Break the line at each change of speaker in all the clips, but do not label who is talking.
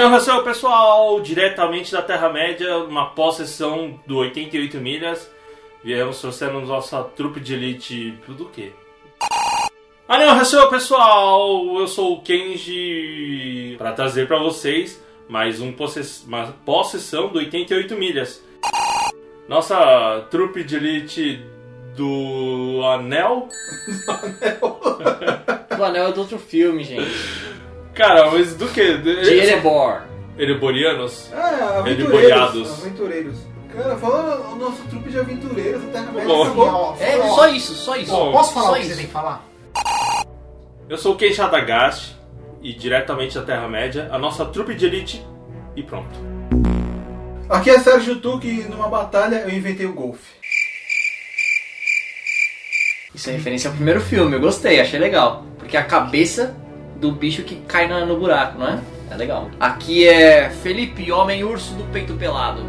Annyeonghaseyo pessoal, diretamente da Terra-média, uma pós-sessão do 88 milhas. Viemos trouxendo nossa trupe de elite do quê? Annyeonghaseyo pessoal, eu sou o Kenji para trazer para vocês mais um possess uma pós-sessão do 88 milhas. Nossa trupe de elite do Anel.
O anel é do outro filme, gente.
Cara, mas do que?
De Erebor.
Ereborianos?
Ah, aventureiros.
Ereboriados.
Aventureiros. Cara, fala o nosso trupe de aventureiros da Terra-média.
Bom.
acabou.
Ó,
É,
ó,
só isso, só isso.
Bom,
Posso falar
só
o que
isso.
você tem que falar?
Eu sou o Ken Shadagast e diretamente da Terra-média, a nossa trupe de elite e pronto.
Aqui é Sérgio Tuque e numa batalha eu inventei o golfe.
Isso é referência ao primeiro filme, eu gostei, achei legal. Porque a cabeça do bicho que cai na- no buraco, não é? É legal. Aqui é Felipe, homem urso do peito pelado.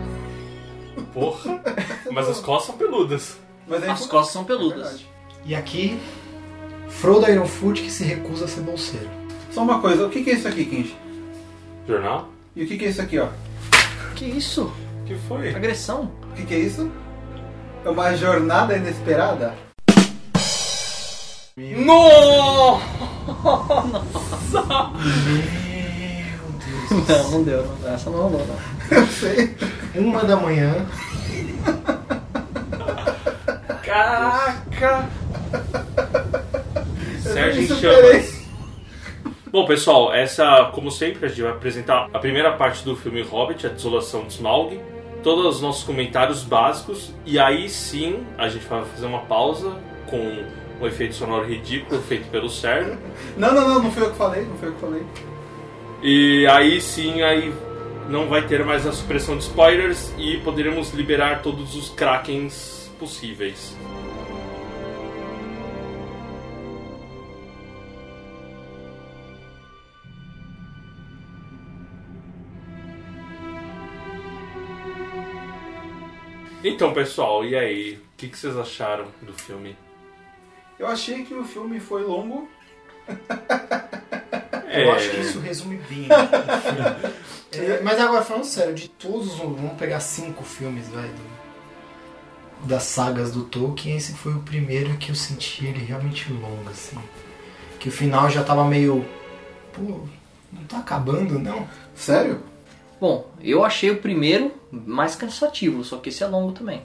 Porra, mas as costas são peludas.
Mas aí
As
foi-
costas são
É
peludas.
verdade.
E aqui, Frodo Ironfoot que se recusa a ser bolseiro.
Só uma coisa, o que que é isso aqui, Kenji?
Jornal?
E o que que é isso aqui, ó?
Que isso?
O que foi?
Agressão?
O que que é isso? É uma jornada inesperada?
No!
Não, não deu. Não, essa não rolou, não.
Eu sei.
Uma da manhã,
Caraca! Sérgio em chamas. Bom, pessoal, essa, como sempre, a gente vai apresentar a primeira parte do filme Hobbit, A Desolação de Smaug, todos os nossos comentários básicos, e aí sim a gente vai fazer uma pausa com um efeito sonoro ridículo feito pelo Sérgio.
Não, não, não, não foi eu que falei, não foi eu que falei.
E aí sim, aí não vai ter mais a supressão de spoilers e poderemos liberar todos os krakens possíveis. Então, pessoal, e aí? O que, que vocês acharam do filme?
Eu achei que o filme foi longo.
É,
eu acho que isso resume bem o filme. É, mas agora, falando sério, de todos, os- vamos pegar cinco filmes, velho, das sagas do Tolkien, esse foi o primeiro que eu senti ele realmente longo, assim. Que o final já tava meio. Pô, não tá acabando, não?
Sério?
Bom, eu achei o primeiro mais cansativo, só que esse é longo também.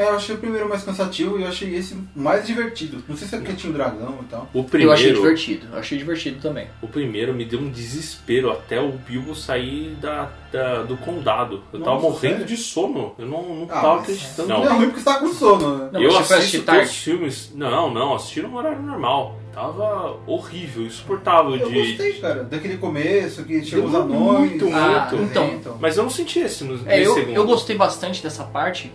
É, eu achei o primeiro mais cansativo e eu achei esse mais divertido. Não sei se é porque tinha o dragão e tal.
o
Eu
primeiro.
achei divertido, eu achei divertido também.
O primeiro me deu um desespero até o Bilbo sair da, da- do condado. Eu tava
Nossa,
morrendo
sério?
de sono. Eu não, não
Ah,
tava acreditando.
Não.
Não.
é ruim porque você tá com sono, né?
Não,
eu assisto todos os filmes. Não, não, assisti no horário normal. Tava horrível, insuportável
Eu
de.
gostei, cara. Daquele começo que chegou os anões.
muito,
Ah,
muito.
então.
Mas eu não senti esse no
É, eu,
segundo.
eu gostei bastante dessa parte,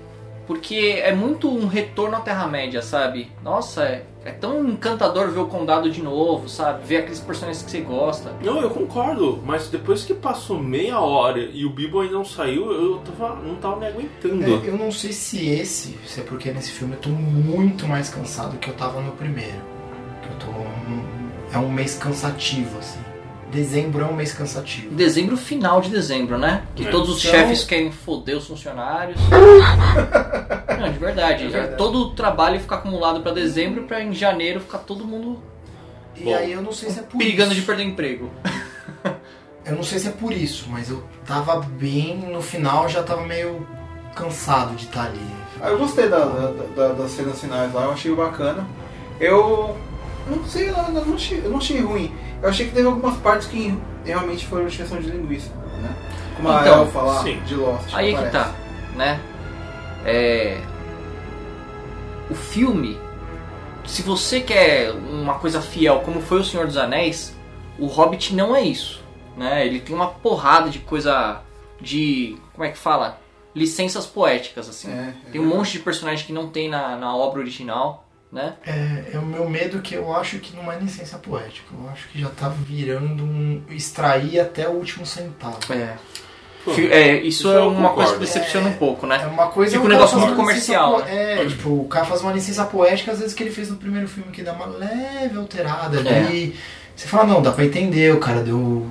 porque é muito um retorno à Terra-média, sabe? Nossa, é, é tão encantador ver o Condado de novo, sabe? Ver aqueles personagens que você gosta.
Não, eu concordo, mas depois que passou meia hora e o Bilbo ainda não saiu, eu tava, não tava me aguentando.
É, eu não sei se esse, se é porque nesse filme eu tô muito mais cansado que eu tava no primeiro. Eu tô. um- é um mês cansativo, assim. Dezembro é um mês cansativo.
Dezembro, final de dezembro, né? Que
É.
todos os
Então-
chefes querem foder os funcionários. Não, de verdade.
É verdade.
Todo o trabalho fica acumulado pra dezembro pra em janeiro ficar todo mundo
E
Bom,
aí eu não sei se é por
perigando
isso.
de perder emprego.
Eu não sei se é por isso, mas eu tava bem. No final já tava meio cansado de estar ali.
Ah, eu gostei da, da- da- das cenas finais lá, eu achei bacana. Eu não sei, eu não achei, eu não achei ruim. Eu achei que teve algumas partes que realmente foram expressão de linguiça, né? Como a
Então,
Elfa lá
sim.
de Lost.
Aí é que
parece.
tá, né? É... O filme, se você quer uma coisa fiel como foi o Senhor dos Anéis, o Hobbit não é isso, né? Ele tem uma porrada de coisa de, como é que fala? Licenças poéticas, assim.
É, é
Tem um monte de personagem que não tem na, na obra original, né?
É, é o meu medo que eu acho que não é licença poética. Eu acho que já tá virando um. extrair até o último centavo.
É.
Pô,
é, isso,
isso
é uma coisa que decepciona um pouco,
É
né?
uma coisa.
Fica
o
um negócio muito
licença
comercial,
po- É, tipo, o cara faz uma licença poética, às vezes que ele fez no primeiro filme, que dá uma leve alterada
É.
ali. Você fala, não, dá pra entender, o cara deu.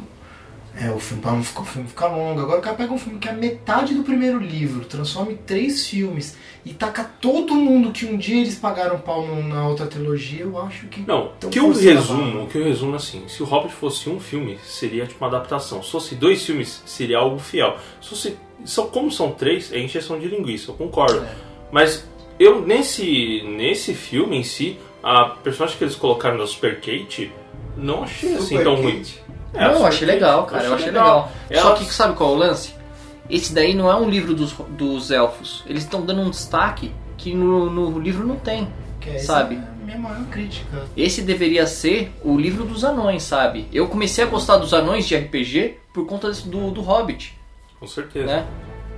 É, o filme, pra não ficar, o filme ficar longo. Agora o cara pega um filme que é metade do primeiro livro, transforma em três filmes e taca todo mundo que um dia eles pagaram pau na outra trilogia, eu acho que.
Não, que eu
a
resumo, que eu resumo é assim, se o Hobbit fosse um filme, seria tipo uma adaptação. Se fosse dois filmes, seria algo fiel. Se fosse, são, como são três, é encheção de linguiça, eu concordo.
É.
Mas eu, nesse, nesse filme em si, a personagem que eles colocaram da Super Kate, não achei assim
Super
tão
Kate.
ruim. É,
não, eu achei legal, cara. Eu achei legal.
Ela-
Só que sabe qual é o lance? Esse daí não é um livro dos, dos elfos. Eles estão dando um destaque que no, no livro não tem.
Que essa
sabe?
É minha maior crítica.
Esse deveria ser o livro dos anões, sabe? Eu comecei a gostar dos anões de RPG por conta desse- do, do Hobbit,
Com certeza.
né?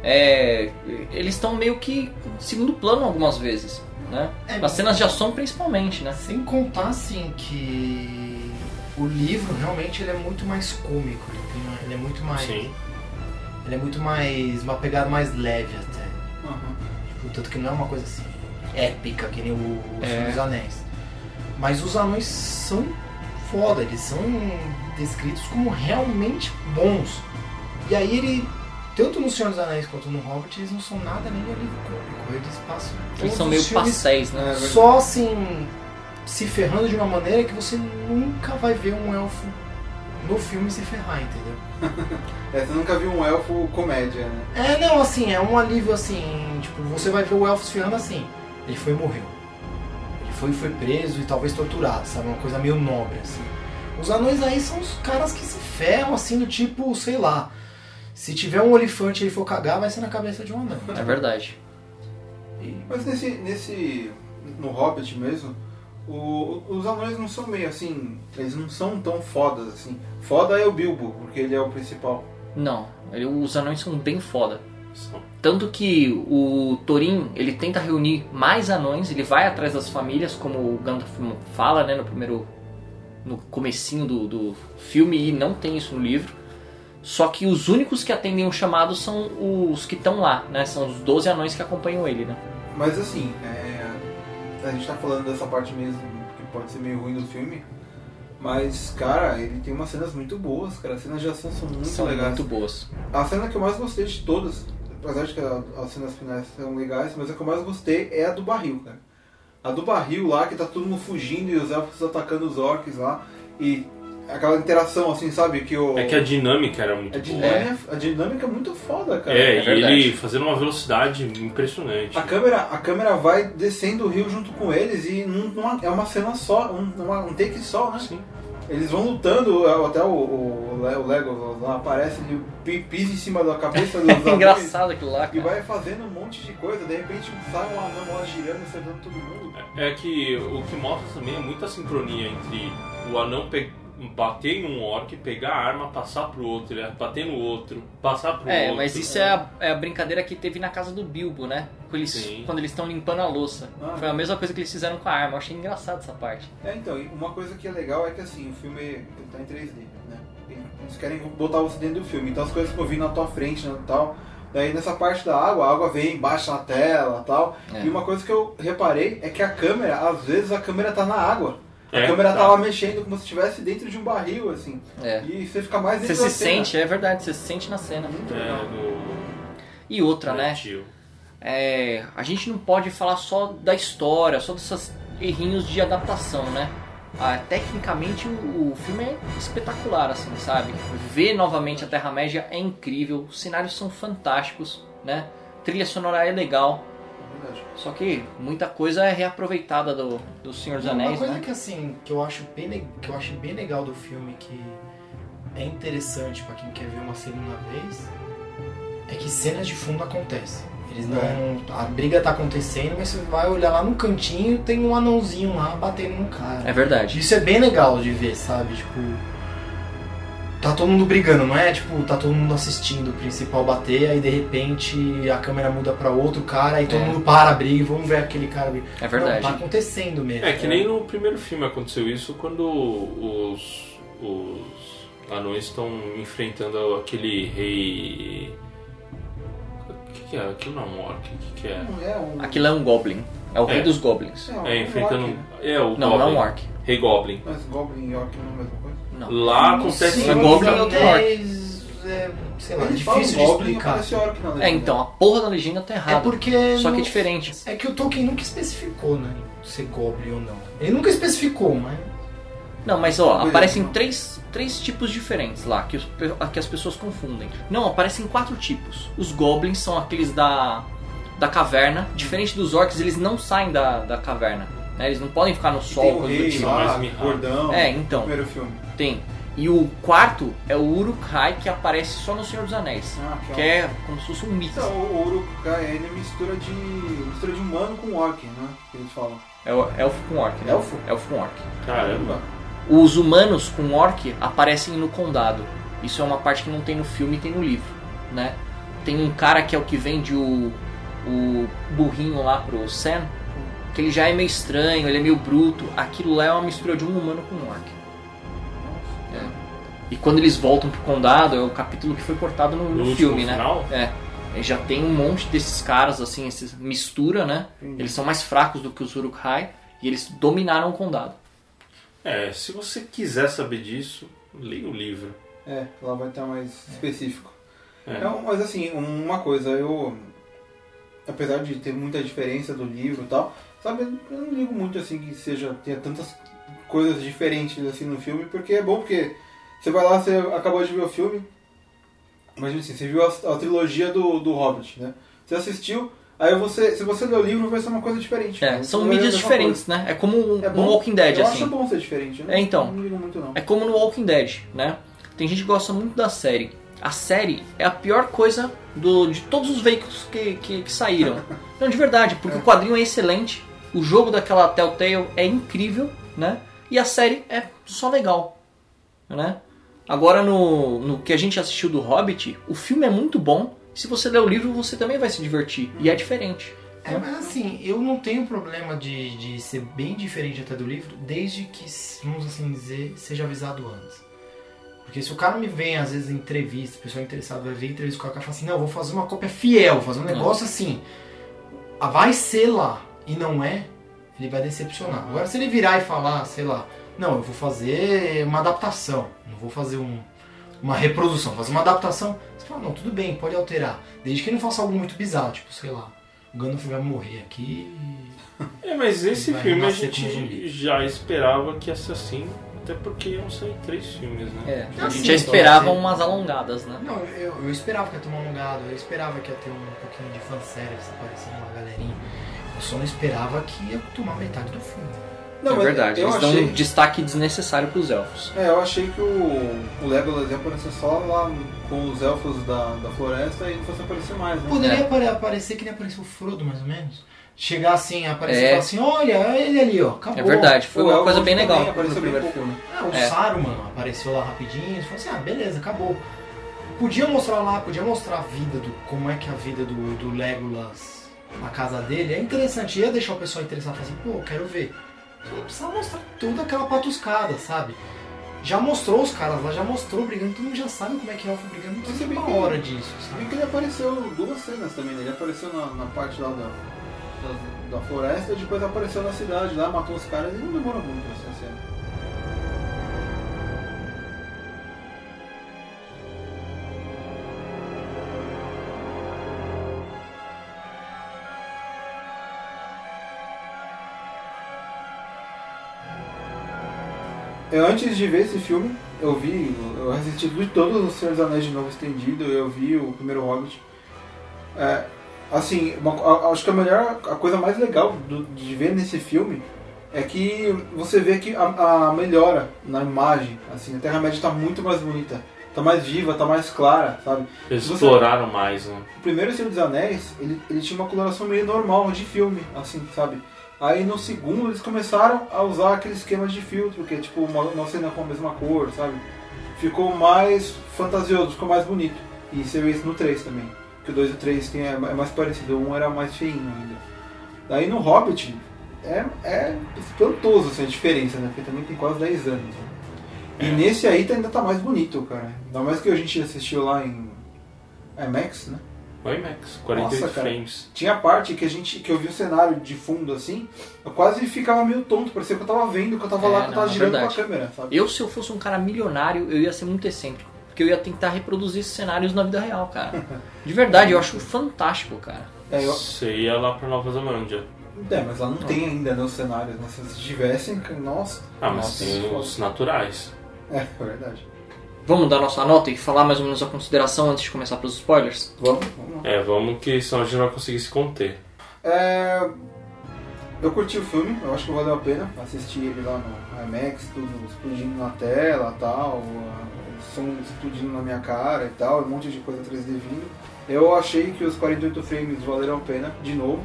É, eles estão meio que em segundo plano algumas vezes, né?
É,
Nas cenas de ação principalmente, né?
Sem contar, assim, que o livro realmente ele é muito mais cômico. Ele, tem ele é muito mais.
Sim.
Ele é muito mais. uma pegada mais leve até. Tipo, tanto que não é uma coisa assim épica que nem o, o
É.
Senhor dos Anéis. Mas os anões são foda, eles são descritos como realmente bons. E aí ele, tanto no Senhor dos Anéis quanto no Hobbit, eles não são nada nem alívio cômico. Eles passam.
Eles são meio passéis, né?
Só assim se ferrando de uma maneira que você nunca vai ver um elfo no filme se ferrar, entendeu?
É, você nunca viu um elfo comédia, né?
É, não, assim, é um alívio assim, tipo, você vai ver o elfo se ferrando assim. Ele foi e morreu. Ele foi e foi preso e talvez torturado, sabe? Uma coisa meio nobre, assim. Os anões aí são os caras que se ferram, assim, do tipo, sei lá. Se tiver um olifante e ele for cagar, vai ser na cabeça de um anão.
É verdade.
E-
Mas nesse, nesse. No Hobbit mesmo, o- os anões não são meio assim. Eles não são tão fodas assim. Foda é o Bilbo, porque ele é o principal.
Não, ele- os anões são bem foda.
São.
Tanto que o Thorin, ele tenta reunir mais anões, ele vai atrás das famílias, como o Gandalf fala, né, no primeiro no comecinho do, do filme e não tem isso no livro. Só que os únicos que atendem o chamado são os que estão lá, né? São os 12 anões que acompanham ele, né?
Mas assim, é, a gente tá falando dessa parte mesmo que pode ser meio ruim do filme. Mas, cara, ele tem umas cenas muito boas, cara. As cenas de ação são muito
são
legais.
muito boas.
A cena que eu mais gostei de todas, apesar de que as cenas finais são legais, mas a que eu mais gostei é a do barril, cara. A do barril lá, que tá todo mundo fugindo e os elfos atacando os orcs lá. E aquela interação, assim, sabe? Que o.
É que a dinâmica era muito
a
boa.
dinâmica, a dinâmica é muito foda, cara.
É,
É
e
verdade.
ele fazendo uma velocidade impressionante.
A câmera, a câmera vai descendo o rio junto com eles e num- numa- é uma cena só, um, uma- um take só, né?
Sim.
Eles vão lutando, até o, o, o Legolas lá aparece, ele pi- pisa em cima da cabeça dos
É
anões
engraçado aquilo lá,
e
cara.
vai fazendo um monte de coisa, de repente sai um anão lá girando, acertando todo mundo.
É que o que mostra também é muita sincronia entre o anão pe- bater em um orc, pegar a arma, passar pro outro, ele bater no outro, passar pro
É,
outro.
mas isso é a, é a brincadeira que teve na casa do Bilbo, né? Quando eles,
Sim.
quando eles estão limpando a louça.
Ah.
Foi a mesma coisa que eles fizeram com a arma. Eu achei engraçado essa parte.
É, então, e uma coisa que é legal é que assim, o filme ele tá em 3D, né? Eles querem botar você dentro do filme, então as coisas ficam vindo na tua frente né, tal. Daí nessa parte da água, a água vem, baixa na tela tal.
É.
E uma coisa que eu reparei é que a câmera, às vezes a câmera tá na água. A
É,
câmera
tá.
lá mexendo como se estivesse dentro de um barril, assim.
É.
E você fica mais
Você
dentro
se
da cena.
sente, é verdade, você se sente na cena.
Muito
É,
legal.
do
E outra, né?
tio.
É, a gente não pode falar só da história, só desses errinhos de adaptação, né? Ah, tecnicamente o, o filme é espetacular, assim, sabe? Ver novamente a Terra-média é incrível, os cenários são fantásticos, né? Trilha sonora é legal,
verdade.
só que muita coisa é reaproveitada do, do Senhor dos
Uma
Anéis,
coisa
né?
que assim, que eu acho bem que eu acho bem legal do filme que é interessante pra quem quer ver uma segunda vez é que cenas de fundo acontecem. Eles não a briga tá acontecendo, mas você vai olhar lá no cantinho, tem um anãozinho lá batendo no cara.
É verdade.
Isso é bem legal de ver, sabe? Tipo, tá todo mundo brigando, não é? Tipo, tá todo mundo assistindo o principal bater, aí de repente a câmera muda pra outro cara, aí todo
É.
mundo para a briga e vamos ver aquele cara. brigar.
É verdade.
Não, tá acontecendo mesmo.
É que nem no primeiro filme aconteceu isso quando os, os anões estão enfrentando aquele rei. O que, que é? Aquilo não é um orc, o que, que é?
Não é um.
Aquilo é um Goblin. É o rei
É.
dos Goblins.
um
É, enfrentando.
orc.
É, o
Não, não é um
Goblin.
orc.
Rei Goblin.
Mas Goblin e Orc não é a mesma coisa?
Não.
Lá acontece.
Sim, é Goblin e outro orc.
Anéis sei lá,
falam
difícil de
e
explicar.
É, então, a porra da legenda tá
É
errada.
porque.
Só que é diferente.
É que o Tolkien nunca especificou, né? Ser Goblin ou não. Ele nunca especificou, mas.
Não, mas ó, aparecem três, três tipos diferentes lá que, os que as pessoas confundem. Não, aparecem quatro tipos. Os goblins são aqueles da, da caverna. Diferente dos orcs, eles não saem da, da caverna. né? Eles não podem ficar no
E
sol.
tem o rei
tipo.
lá,
mirrado.
gordão.
É, então,
Primeiro filme.
Tem. E o quarto é o Uruk-hai que aparece só no Senhor dos Anéis.
Ah,
Que é como se fosse um mix.
Então, o Uruk-hai é mistura de mistura de humano com orc, né? Que eles falam.
É o elfo com orc, né?
Elfo?
Elfo com orc.
Caramba.
Os humanos com orc aparecem no condado. Isso é uma parte que não tem no filme e tem no livro, né? Tem um cara que é o que vende o, o burrinho lá pro Sam, que ele já é meio estranho, ele é meio bruto. Aquilo lá é uma mistura de um humano com um orc. É. E quando eles voltam pro condado, é o capítulo que foi cortado no, no
No
filme, né?
final?
É. Já tem um monte desses caras, assim, esses mistura, né?
Entendi.
Eles são mais fracos do que os Uruk-hai e eles dominaram o condado.
É, se você quiser saber disso, leia o livro.
É, lá vai estar mais específico.
É.
Então, mas assim, uma coisa, eu. Apesar de ter muita diferença do livro e tal, sabe, eu não ligo muito assim que seja. tenha tantas coisas diferentes assim no filme, porque é bom porque você vai lá, você acabou de ver o filme. Imagina assim, você viu a, a trilogia do, do Hobbit, né? Você assistiu, aí você. Se você ler o livro, vai ser uma coisa diferente.
É,
né?
são mídias diferentes, né? É como um,
coisa. É
um
bom,
Walking Dead,
eu
assim.
acho bom ser diferente. Eu não-
É, então.
Não ligo muito não.
É como no Walking Dead, né? Tem gente que gosta muito da série. A série é a pior coisa do, de todos os veículos que, que, que saíram. Não, de verdade, porque o quadrinho é excelente, o jogo daquela Telltale é incrível, né? E a série é só legal, né? Agora, no, no que a gente assistiu do Hobbit, o filme é muito bom. Se você ler o livro, você também vai se divertir. E é diferente.
É, mas assim, eu não tenho problema de, de ser bem diferente até do livro, desde que, vamos assim dizer, seja avisado antes. Porque se o cara me vem, às vezes, em entrevista, o pessoal interessado vai ver entrevista com o cara e fala assim, não, eu vou fazer uma cópia fiel, vou fazer um negócio assim. ah, Vai ser lá, e não é, ele vai decepcionar. Agora, se ele virar e falar, sei lá, não, eu vou fazer uma adaptação, não vou fazer um, uma reprodução, vou fazer uma adaptação, você fala, não, tudo bem, pode alterar. Desde que ele não faça algo muito bizarro, tipo, sei lá, o Gandalf vai morrer aqui
É, mas esse filme a gente já esperava que ia ser assim, até porque iam sair três filmes, né?
É,
Ah,
a gente já
então,
esperava
assim-
umas alongadas, né?
Não, eu, eu esperava que ia ter um alongado, eu esperava que ia ter um pouquinho de fanservice aparecendo uma galerinha. Eu só não esperava que ia tomar metade do filme.
Não,
é verdade,
eu
eles dão
achei-
um destaque desnecessário pros elfos.
É, eu achei que o, o Legolas ia aparecer só lá com os elfos da, da floresta e não fosse aparecer mais, né?
Poderia
É.
apare- aparecer que nem apareceu o Frodo, mais ou menos. Chegar assim, aparecer
É.
e falar assim, olha, olha ele ali, ó, acabou.
É verdade, foi
O
uma coisa bem legal
apareceu bem pouco,
filme.
né?
Ah, o
É.
Saruman apareceu lá rapidinho, e falou assim, ah, beleza, acabou. Podia mostrar lá, podia mostrar a vida do. como é que é a vida do, do Legolas na casa dele. É interessante, ia deixar o pessoal interessado falar assim, pô, quero ver. Não precisava mostrar toda aquela patuscada, sabe? Já mostrou os caras lá, já mostrou brigando, todo mundo já sabe como é que é elfo brigando, não precisa uma hora disso, sabe?
que ele apareceu duas cenas também, né? Ele apareceu na, na parte lá da, da, da floresta e depois apareceu na cidade lá, matou os caras e não demorou muito essa Eu, antes de ver esse filme, eu vi, eu assisti de todos os Senhores dos Anéis de novo estendido, eu vi o primeiro Hobbit. É, assim, uma- a- acho que a melhor, a coisa mais legal do- de ver nesse filme é que você vê que a, a melhora na imagem, assim, a Terra-média está muito mais bonita, tá mais viva, tá mais clara, sabe?
Eles
Você-
exploraram mais, né?
O primeiro Senhor dos Anéis, ele, ele tinha uma coloração meio normal de filme, assim, sabe? Aí no segundo eles começaram a usar aquele esquema de filtro, que é tipo uma, uma cena com a mesma cor, sabe? Ficou mais fantasioso, ficou mais bonito. E você vê isso no 3 também. Que o 2 e o 3 tem, é, é mais parecido, o 1 era mais feinho ainda. Daí no Hobbit é, é espantoso assim, a diferença, né? Porque também tem quase 10 anos. né? E nesse aí tá- ainda tá mais bonito, cara. Ainda mais que a gente assistiu lá em IMAX, né?
O IMAX, 48
Nossa,
frames.
Tinha parte que a gente que eu vi o cenário de fundo assim, eu quase ficava meio tonto, parecia que eu tava vendo, que eu tava
É,
lá, que eu
não,
tava
é
girando
verdade.
com a câmera, sabe?
Eu, se eu fosse um cara milionário, eu ia ser muito excêntrico. porque eu ia tentar reproduzir esses cenários na vida real, cara. De verdade, eu acho fantástico, cara.
É, eu...
Você ia lá pra Nova Zelândia.
é, mas lá não tem ainda né, os cenários, né? Se tivessem, nossa.
Ah, mas
nossa,
tem os naturais.
É, é verdade.
Vamos dar nossa nota e falar mais ou menos a consideração antes de começar pelos spoilers?
Vamos, vamos lá.
É, vamos que senão a gente não vai conseguir se conter.
É, eu curti o filme, eu acho que valeu a pena assistir ele lá no IMAX, tudo explodindo na tela tal, o som explodindo na minha cara e tal, um monte de coisa 3D vindo. Eu achei que os 48 frames valeram a pena, de novo.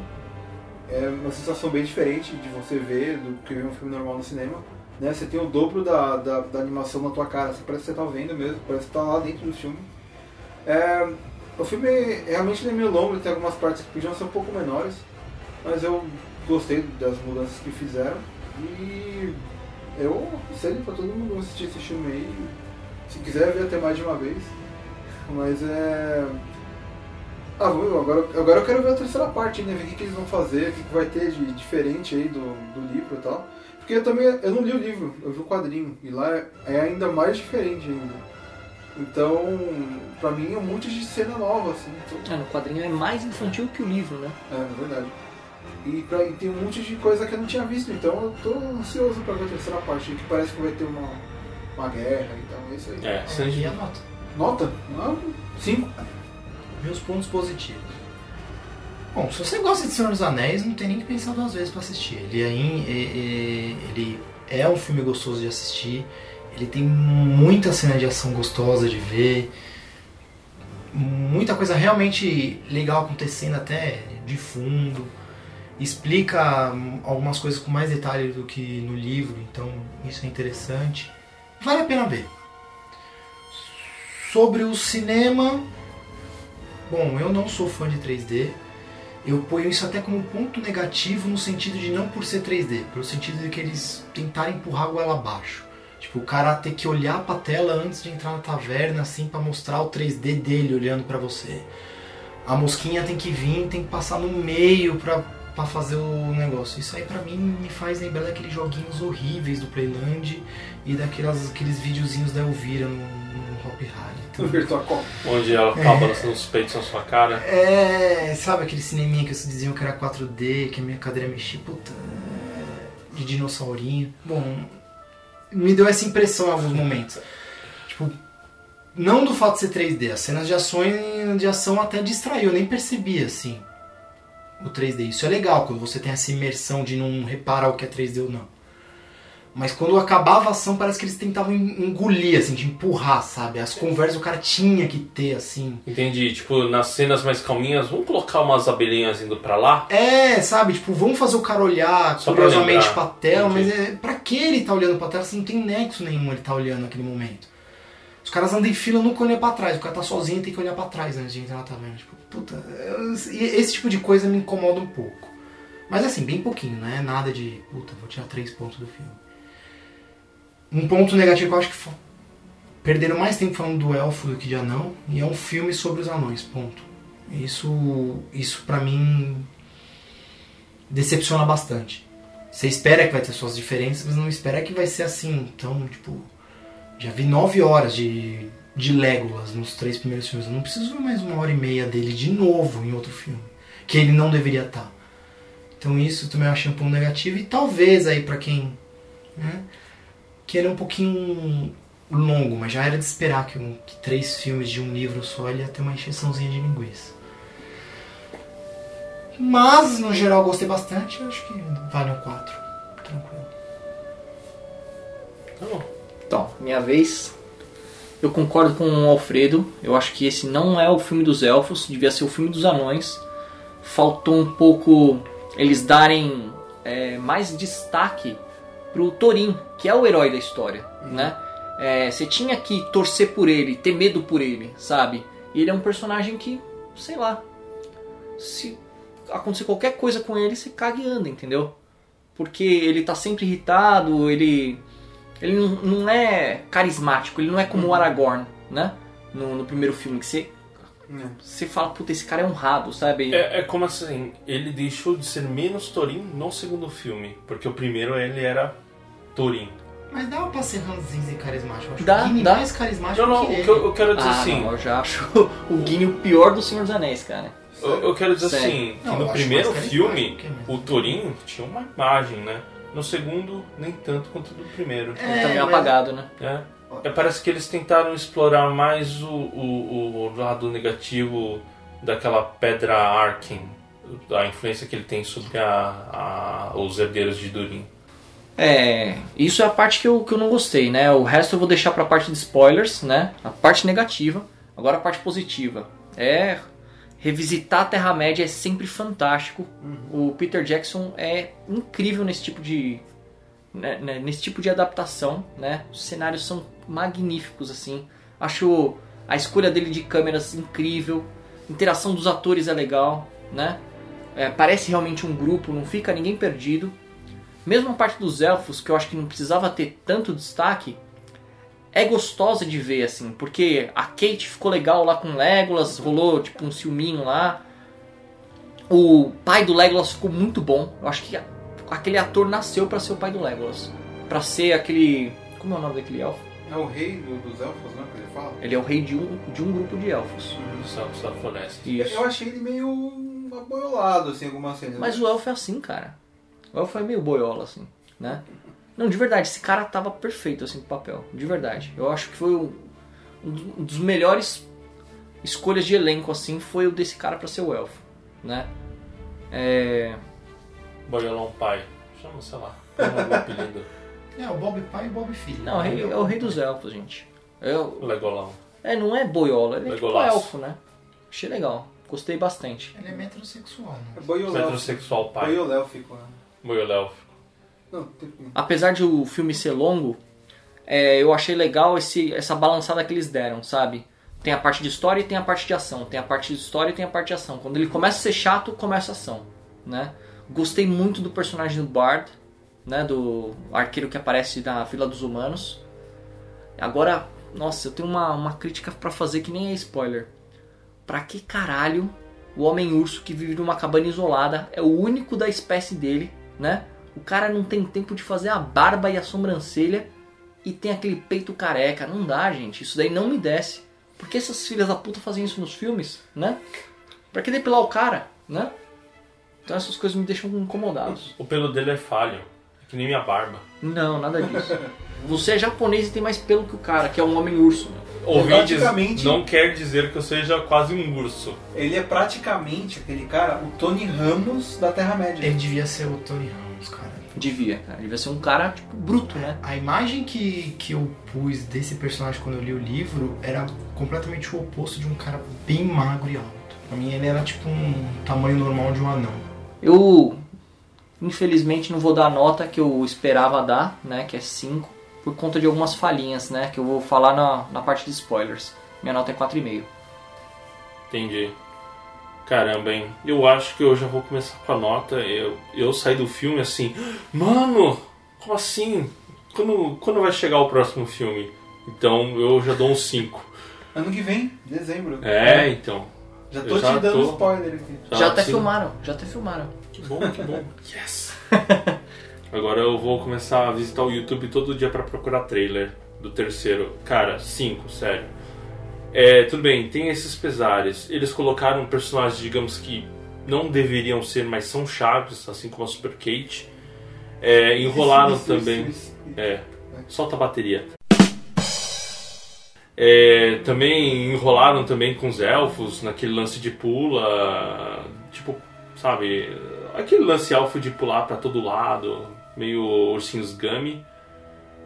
É uma sensação bem diferente de você ver do que ver um filme normal no cinema. Né? Você tem o dobro da, da, da animação na tua cara, você parece que você tá vendo mesmo, parece que tá lá dentro do filme. É, o filme realmente é meio longo, tem algumas partes que podiam ser um pouco menores, mas eu gostei das mudanças que fizeram e eu aconselho pra todo mundo assistir esse filme aí. Se quiser ver até mais de uma vez. Mas é. Ah, agora, agora eu quero ver a terceira parte, né? Ver o que, que eles vão fazer, o que, que vai ter de diferente aí do, do livro e tal. Porque eu também eu não li o livro, eu vi o quadrinho. E lá é, é ainda mais diferente ainda. Então, pra mim é um monte de cena nova, assim. Então,
É, no quadrinho é mais infantil que o livro, né?
é, na verdade. E, pra- e tem um monte de coisa que eu não tinha visto, então eu tô ansioso pra ver a terceira parte, que parece que vai ter uma, uma guerra e tal, é isso aí.
É, se a
E a nota?
Nota? Ah, cinco.
Meus pontos positivos. Bom, se você gosta de Senhor dos Anéis, não tem nem que pensar duas vezes pra assistir. Ele é, in- é- é- ele é um filme gostoso de assistir. Ele tem muita cena de ação gostosa de ver. Muita coisa realmente legal acontecendo até de fundo. Explica algumas coisas com mais detalhe do que no livro, então isso é interessante. Vale a pena ver. Sobre o cinema, Bom, eu não sou fã de 3D. Eu ponho isso até como ponto negativo no sentido de não por ser 3D, pelo sentido de que eles tentaram empurrar a goela abaixo. Tipo, o cara ter que olhar pra tela antes de entrar na taverna, assim, pra mostrar o 3D dele olhando pra você. A mosquinha tem que vir, tem que passar no meio pra, pra fazer o negócio. Isso aí pra mim me faz lembrar daqueles joguinhos horríveis do Playland e daqueles aqueles videozinhos da Elvira no Hop Harry.
No Virtual Cop.
Onde ela acaba lançando os peitos na sua cara.
É, sabe aquele cineminha que vocês diziam que era 4D, que a minha cadeira mexia, puta, é, de dinossaurinho. Bom, me deu essa impressão em alguns momentos. Tipo, não do fato de ser 3D, as cenas de ações de ação até distraiu, eu nem percebi assim o 3D. Isso é legal quando você tem essa imersão de não reparar o que é 3D ou não. Mas quando acabava a ação, parece que eles tentavam engolir, assim, de empurrar, sabe? As conversas o cara tinha que ter, assim.
Entendi. Tipo, nas cenas mais calminhas, vamos colocar umas abelhinhas indo pra lá?
É, sabe? Tipo, vamos fazer o cara olhar
Só pra
curiosamente
lembrar.
pra tela,
Entendi.
mas é, pra que ele tá olhando pra tela se não tem nexo nenhum ele tá olhando naquele momento? Os caras andam em fila nunca olham pra trás, o cara tá sozinho e tem que olhar pra trás antes de entrar na taverna. Tipo, puta, esse tipo de coisa me incomoda um pouco. Mas assim, bem pouquinho, não é nada de, puta, vou tirar três pontos do filme. Um ponto negativo que eu acho que perderam mais tempo falando do elfo do que de anão, e é um filme sobre os anões, ponto. Isso, isso pra mim decepciona bastante. Você espera que vai ter suas diferenças, mas não espera que vai ser assim. Então, tipo, já vi nove horas de, de Legolas nos três primeiros filmes. Eu não preciso ver mais uma hora e meia dele de novo em outro filme. Que ele não deveria estar. Então isso também eu achei um ponto negativo. E talvez aí pra quem. Né, que ele é um pouquinho longo, mas já era de esperar que, um- que três filmes de um livro só ele ia ter uma encheçãozinha de linguiça. Mas, no geral, gostei bastante. Eu acho que vale um 4. Tranquilo.
Tá bom.
Então, minha vez. Eu concordo com o Alfredo. Eu acho que esse não é o filme dos elfos, devia ser o filme dos anões. Faltou um pouco eles darem é, mais destaque pro Thorin, que é o herói da história, né? É, você tinha que torcer por ele, ter medo por ele, sabe? E ele é um personagem que, sei lá, se acontecer qualquer coisa com ele, você caga e anda, entendeu? Porque ele tá sempre irritado, ele ele não, não é carismático, ele não é como o Aragorn, né? No, no primeiro filme, que você. Você fala, puta, esse cara é honrado, sabe?
É, é como assim, ele deixou de ser menos Thorin no segundo filme. Porque o primeiro ele era Thorin.
Mas dá pra ser ranzinza e carismático. Eu acho
Dá,
o Gimli
dá.
mais carismático
Não, não, o
que
que
ele.
eu, eu quero dizer
Ah,
assim.
não, eu já acho o Gimli o pior do Senhor dos Anéis, cara.
Eu, eu quero dizer
Sério.
assim, que
Não,
no primeiro filme,
que
o Thorin tinha uma imagem, né? No segundo, nem tanto quanto no primeiro.
Ele tá meio
mas-
apagado, né?
É. É, parece que eles tentaram explorar mais o, o, o lado negativo daquela pedra Arkin, a influência que ele tem sobre a, a- os herdeiros de Durin.
É, isso é a parte que eu, que eu não gostei, né? O resto eu vou deixar pra parte de spoilers, né? A parte negativa. Agora a parte positiva. É. Revisitar a Terra-média é sempre fantástico. O Peter Jackson é incrível nesse tipo de. né, né, nesse tipo de adaptação, né? Os cenários são magníficos, assim. Acho a escolha dele de câmeras incrível. Interação dos atores é legal, né? É, parece realmente um grupo, não fica ninguém perdido. Mesmo a parte dos elfos, que eu acho que não precisava ter tanto destaque, é gostosa de ver, assim, porque a Kate ficou legal lá com Legolas, rolou tipo um ciúminho lá. O pai do Legolas ficou muito bom. Eu acho que aquele ator nasceu pra ser o pai do Legolas. Pra ser aquele. Como é o nome daquele elfo?
É o rei do- dos elfos, né? Que ele fala.
Ele é o rei de um, de um grupo de elfos.
Dos elfos da floresta.
Isso.
Eu achei ele meio aboiolado, assim, algumas cenas.
Mas o elfo é assim, cara. O elfo é meio boiola, assim, né? Não, de verdade, esse cara tava perfeito, assim, pro papel. De verdade. Eu acho que foi um, um dos melhores escolhas de elenco, assim, foi o desse cara pra ser o elfo, né? É...
Boiolão pai. Chama, sei lá. Chama algum apelido.
É, o Bob pai e o Bob filho.
Não, é o rei- é o rei dos elfos, gente. Eu,
Legolão.
é, não é boiola, ele é tipo
Legolaço.
elfo, né? Achei legal. Gostei bastante.
Ele é metrosexual,
É
né?
boiolélfico.
Metrosexual pai.
Boiolélfico, né?
Boiolélfico.
Não, tem...
apesar de o filme ser longo, é, eu achei legal esse, essa balançada que eles deram, sabe? Tem a parte de história e tem a parte de ação. Tem a parte de história e tem a parte de ação. Quando ele começa a ser chato, começa a ação, né? Gostei muito do personagem do Bard, né? Do arqueiro que aparece na Vila dos Humanos. Agora, nossa, eu tenho uma, uma crítica pra fazer que nem é spoiler. Pra que caralho o Homem-Urso que vive numa cabana isolada é o único da espécie dele, né? O cara não tem tempo de fazer a barba e a sobrancelha e tem aquele peito careca. Não dá, gente. Isso daí não me desce. Por que essas filhas da puta fazem isso nos filmes, né? Pra que depilar o cara, né? Então essas coisas me deixam incomodados.
O pelo dele é falho. Que nem minha barba.
Não, nada disso. Você é japonês e tem mais pelo que o cara, que é um homem urso.
Ouvintes,
praticamente-
não quer dizer que eu seja quase um urso.
Ele é praticamente aquele cara, o Tony Ramos da Terra-média.
Ele devia ser o Tony Ramos, cara.
Devia, cara. Devia ser um cara, tipo, bruto, né?
A imagem que, que eu pus desse personagem quando eu li o livro era completamente o oposto de um cara bem magro e alto. Pra mim ele era tipo um tamanho normal de um anão.
Eu, infelizmente, não vou dar a nota que eu esperava dar, né? Que é 5, por conta de algumas falhinhas, né? Que eu vou falar na, na parte de spoilers. Minha nota é 4,5.
Entendi. Caramba, hein? Eu acho que eu já vou começar com a nota. Eu, eu saí do filme assim, mano, como assim? Quando, quando vai chegar o próximo filme? Então eu já dou um 5.
Ano que vem, dezembro.
É, então.
Já tô
já
te dando
tô-
spoiler aqui.
Já até
sim.
filmaram, já até filmaram.
Que bom, que bom. Yes! Agora eu vou começar a visitar o YouTube todo dia pra procurar trailer do terceiro. Cara, 5, sério. É, tudo bem, tem esses pesares. Eles colocaram personagens, digamos que não deveriam ser, mas são chaves, assim como a Super Kate. É, enrolaram
Isso, isso,
também.
isso, isso.
É, solta a bateria. É, também enrolaram também com os elfos naquele lance de pula, tipo, sabe, aquele lance elfo de pular pra todo lado, meio ursinhos Gummy.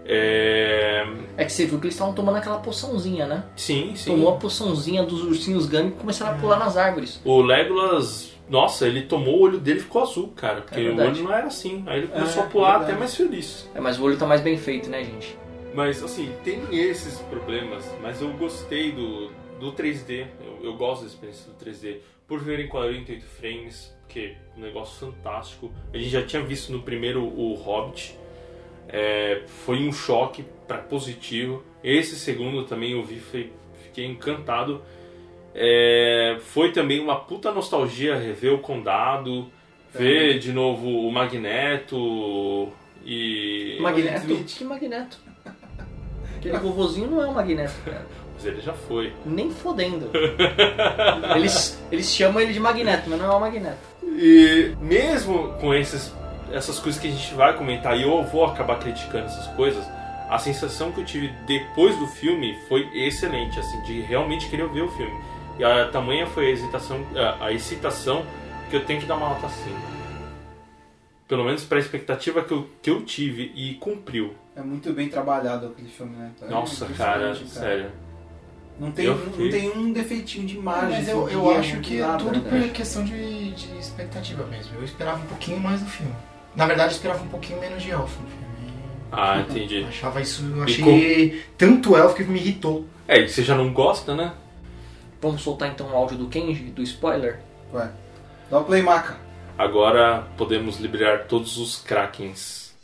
É,
É que você viu que eles estavam tomando aquela poçãozinha, né?
sim, sim.
Tomou a poçãozinha dos ursinhos Gummy e começaram a pular nas árvores.
O Legolas, nossa, ele tomou o olho dele e ficou azul, cara, porque o
verdade.
olho não era assim. Aí ele começou
É,
a pular
verdade.
até mais feliz.
É, mas o olho tá mais bem feito, né, gente?
Mas assim, tem esses problemas, mas eu gostei do, do 3D, eu, eu gosto da experiência do 3D, por ver em 48 frames, que é um negócio fantástico. A gente já tinha visto no primeiro o Hobbit, é, foi um choque para positivo. Esse segundo também eu vi, foi- fiquei encantado. É, foi também uma puta nostalgia rever o Condado, ver de novo o Magneto E.
Magneto?
Smith.
Que Magneto? Aquele vovozinho não é um Magneto, cara.
Mas ele já foi.
Nem fodendo. Eles, eles chamam ele de Magneto, mas não é o Magneto.
E mesmo com esses, essas coisas que a gente vai comentar, e eu vou acabar criticando essas coisas, a sensação que eu tive depois do filme foi excelente, assim, de realmente querer ver o filme. E a tamanha foi a excitação, a, a excitação que eu tenho que dar uma nota 5. Pelo menos para a expectativa que eu, que eu tive e cumpriu.
É muito bem trabalhado aquele filme, né? É
Nossa, cara,
impressionante,
sério.
Não tem,
Eu
não tem um defeitinho de imagem.
Mas eu,
assim,
eu
guia,
acho que é tudo
né?
por questão de, de expectativa mesmo. Eu esperava um pouquinho mais do filme. Na verdade, eu esperava um pouquinho menos de elfo no filme.
Ah, entendi.
Eu achava isso, eu achei tanto elfo que me irritou.
É, e você já não gosta, né?
Vamos soltar então o áudio do Kenji, do spoiler?
Vai. Dá o play, maca.
Agora podemos liberar todos os krakens.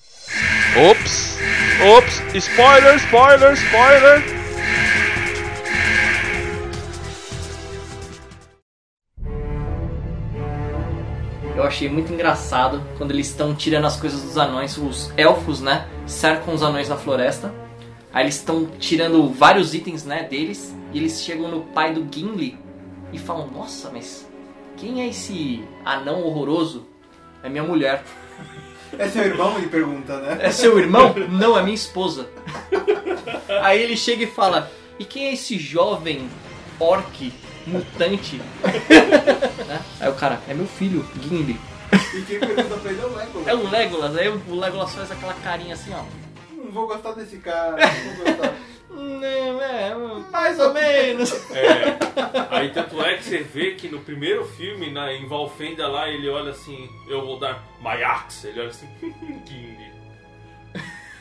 Ops! Ops! Spoiler, spoiler, spoiler!
Achei muito engraçado quando eles estão tirando as coisas dos anões. Os elfos, né? Cercam os anões na floresta. Aí eles estão tirando vários itens, né, deles. E eles chegam no pai do Gimli e falam: Nossa, mas quem é esse anão horroroso? É minha mulher.
É seu irmão, ele pergunta, né?
É seu irmão? Não, é minha esposa. Aí ele chega e fala: E quem é esse jovem orc mutante? Né? Aí o cara: É meu filho, Gimli.
E quem pergunta pra ele é o Legolas.
É o Legolas. Aí o Legolas faz aquela carinha assim, ó.
Não vou gostar desse cara, não vou gostar.
Não, é,
Mais ou menos.
É, aí tanto é que você vê que no primeiro filme, na, em Valfenda lá, ele olha assim, eu vou dar my axe, ele olha assim, Gimli.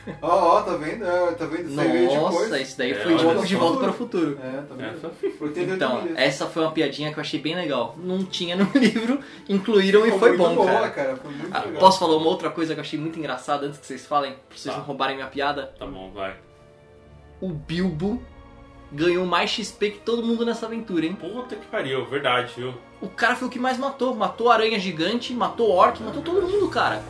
Ó, ó, tá vendo? É, tá vendo?
Nossa, isso daí
É,
foi de, de
só.
volta para o futuro.
É, tá vendo?
É.
88
Então, essa foi uma piadinha que eu achei bem legal. Não tinha no livro, incluíram e foi bom,
boa,
cara.
Foi muito
Ah,
legal.
posso falar uma outra coisa que eu achei muito engraçada antes que vocês falem? Pra vocês
Tá.
não roubarem minha piada?
Tá bom, vai.
O Bilbo ganhou mais XP que todo mundo nessa aventura, hein?
Puta que pariu, verdade, viu?
O cara foi o que mais matou. Matou aranha gigante, matou orc, matou todo mundo, cara.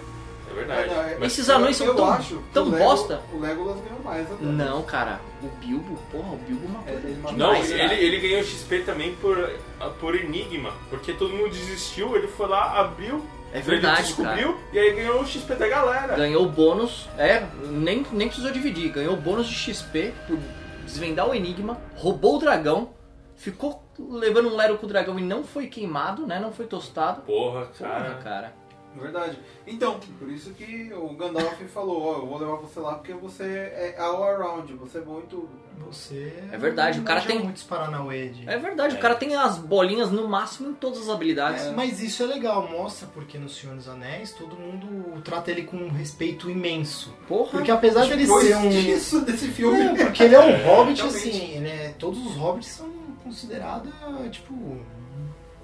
É verdade.
É, não, é-
Mas
Esses anões são tão,
acho
tão
o Lego-
bosta.
O Legolas ganhou mais. até.
Não, cara. O Bilbo, porra, o Bilbo matou
É, ele matou
Não,
demais,
ele,
cara.
ele ganhou XP também por, por enigma, porque todo mundo desistiu, ele foi lá, abriu,
É
ele
verdade,
descobriu,
cara.
e aí ganhou o XP da galera.
Ganhou bônus, é, nem, nem precisou dividir. Ganhou bônus de XP por desvendar o enigma, roubou o dragão, ficou levando um lero com o dragão e não foi queimado, né? Não foi tostado.
Porra,
Porra,
cara.
Cara.
Verdade. Então, por isso que o Gandalf falou, ó, eu vou levar você lá porque você é all around, você é bom em tudo.
Você.
É verdade, o cara tem-
muitos Paranauê de.
É verdade,
É.
o cara tem as bolinhas no máximo em todas as habilidades.
É, mas isso é legal, mostra porque no Senhor dos Anéis todo mundo trata ele com um respeito imenso.
Porra.
Porque apesar dele
Depois
ser um.
disso, desse filme.
É, porque ele é um hobbit,
realmente.
assim, ele é- todos os hobbits são considerados, tipo,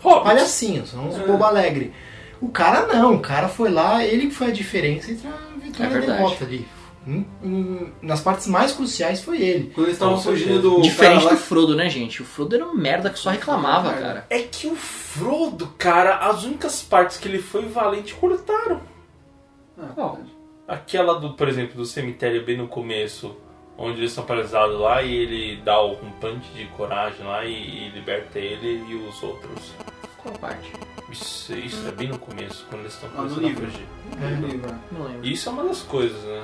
Hobbit.
palhacinhos, são uns
É.
bobo alegre. O cara não, o cara foi lá, ele que foi a diferença entre a vitória
É
e a derrota ali. Em- em- nas partes mais cruciais foi ele.
Quando eles estavam fugindo do
Diferente
cara
do Frodo, né, gente? O Frodo era um merda que só reclamava,
É.
cara.
É que o Frodo, cara, as únicas partes que ele foi valente cortaram.
Qual?
Aquela do, por exemplo, do cemitério bem no começo, onde eles são paralisados lá e ele dá um punch de coragem lá e, e liberta ele e os outros.
Qual parte?
Isso, isso é bem no começo, quando eles estão
Ah,
começando a
livro.
fugir.
no livro?
Não lembro.
Isso é uma das coisas, né?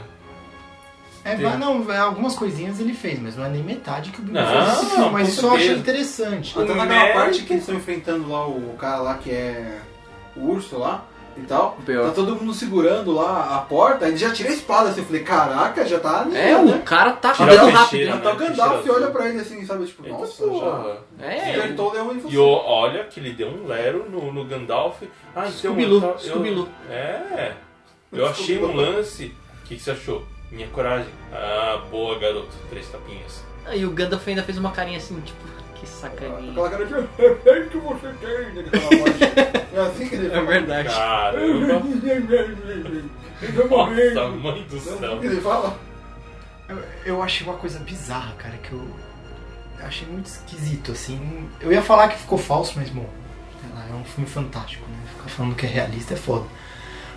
É, não, algumas coisinhas ele fez, mas não é nem metade que o Bilbo
Não,
fez nesse filme. Mas isso eu achei interessante.
Até
O
naquela parte que eles estão enfrentando lá o cara lá que é o urso lá e tal.
Pior.
Tá todo mundo segurando lá a porta, ele já tira a espada assim, eu falei, caraca, já tá ali,
É,
né?
o cara tá
Tira
rápido.
peixeira,
né?
tá o Gandalf
Tira
olha
azul.
pra ele assim, sabe, tipo,
Eita
nossa, já.
É,
despertou o leão e
E
você.
o- olha que ele deu um lero no, no Gandalf. Ah, então
Scooby-Loo,
eu ta- eu-
Scooby-Loo.
É. Eu achei um lance. O que, que você achou? Minha coragem. Ah, boa, garoto. Três tapinhas.
Aí o Gandalf ainda fez uma carinha assim, tipo, que sacaninha.
Aquela cara de é que você tem, né? É assim que ele
É
fala.
verdade.
Caramba. Nossa, mãe do
É assim
céu.
que ele fala.
Eu, eu achei uma coisa bizarra, cara, que eu, eu achei muito esquisito, assim. Eu ia falar que ficou falso, mas, bom, sei lá, é um filme fantástico, né? Ficar falando que é realista é foda.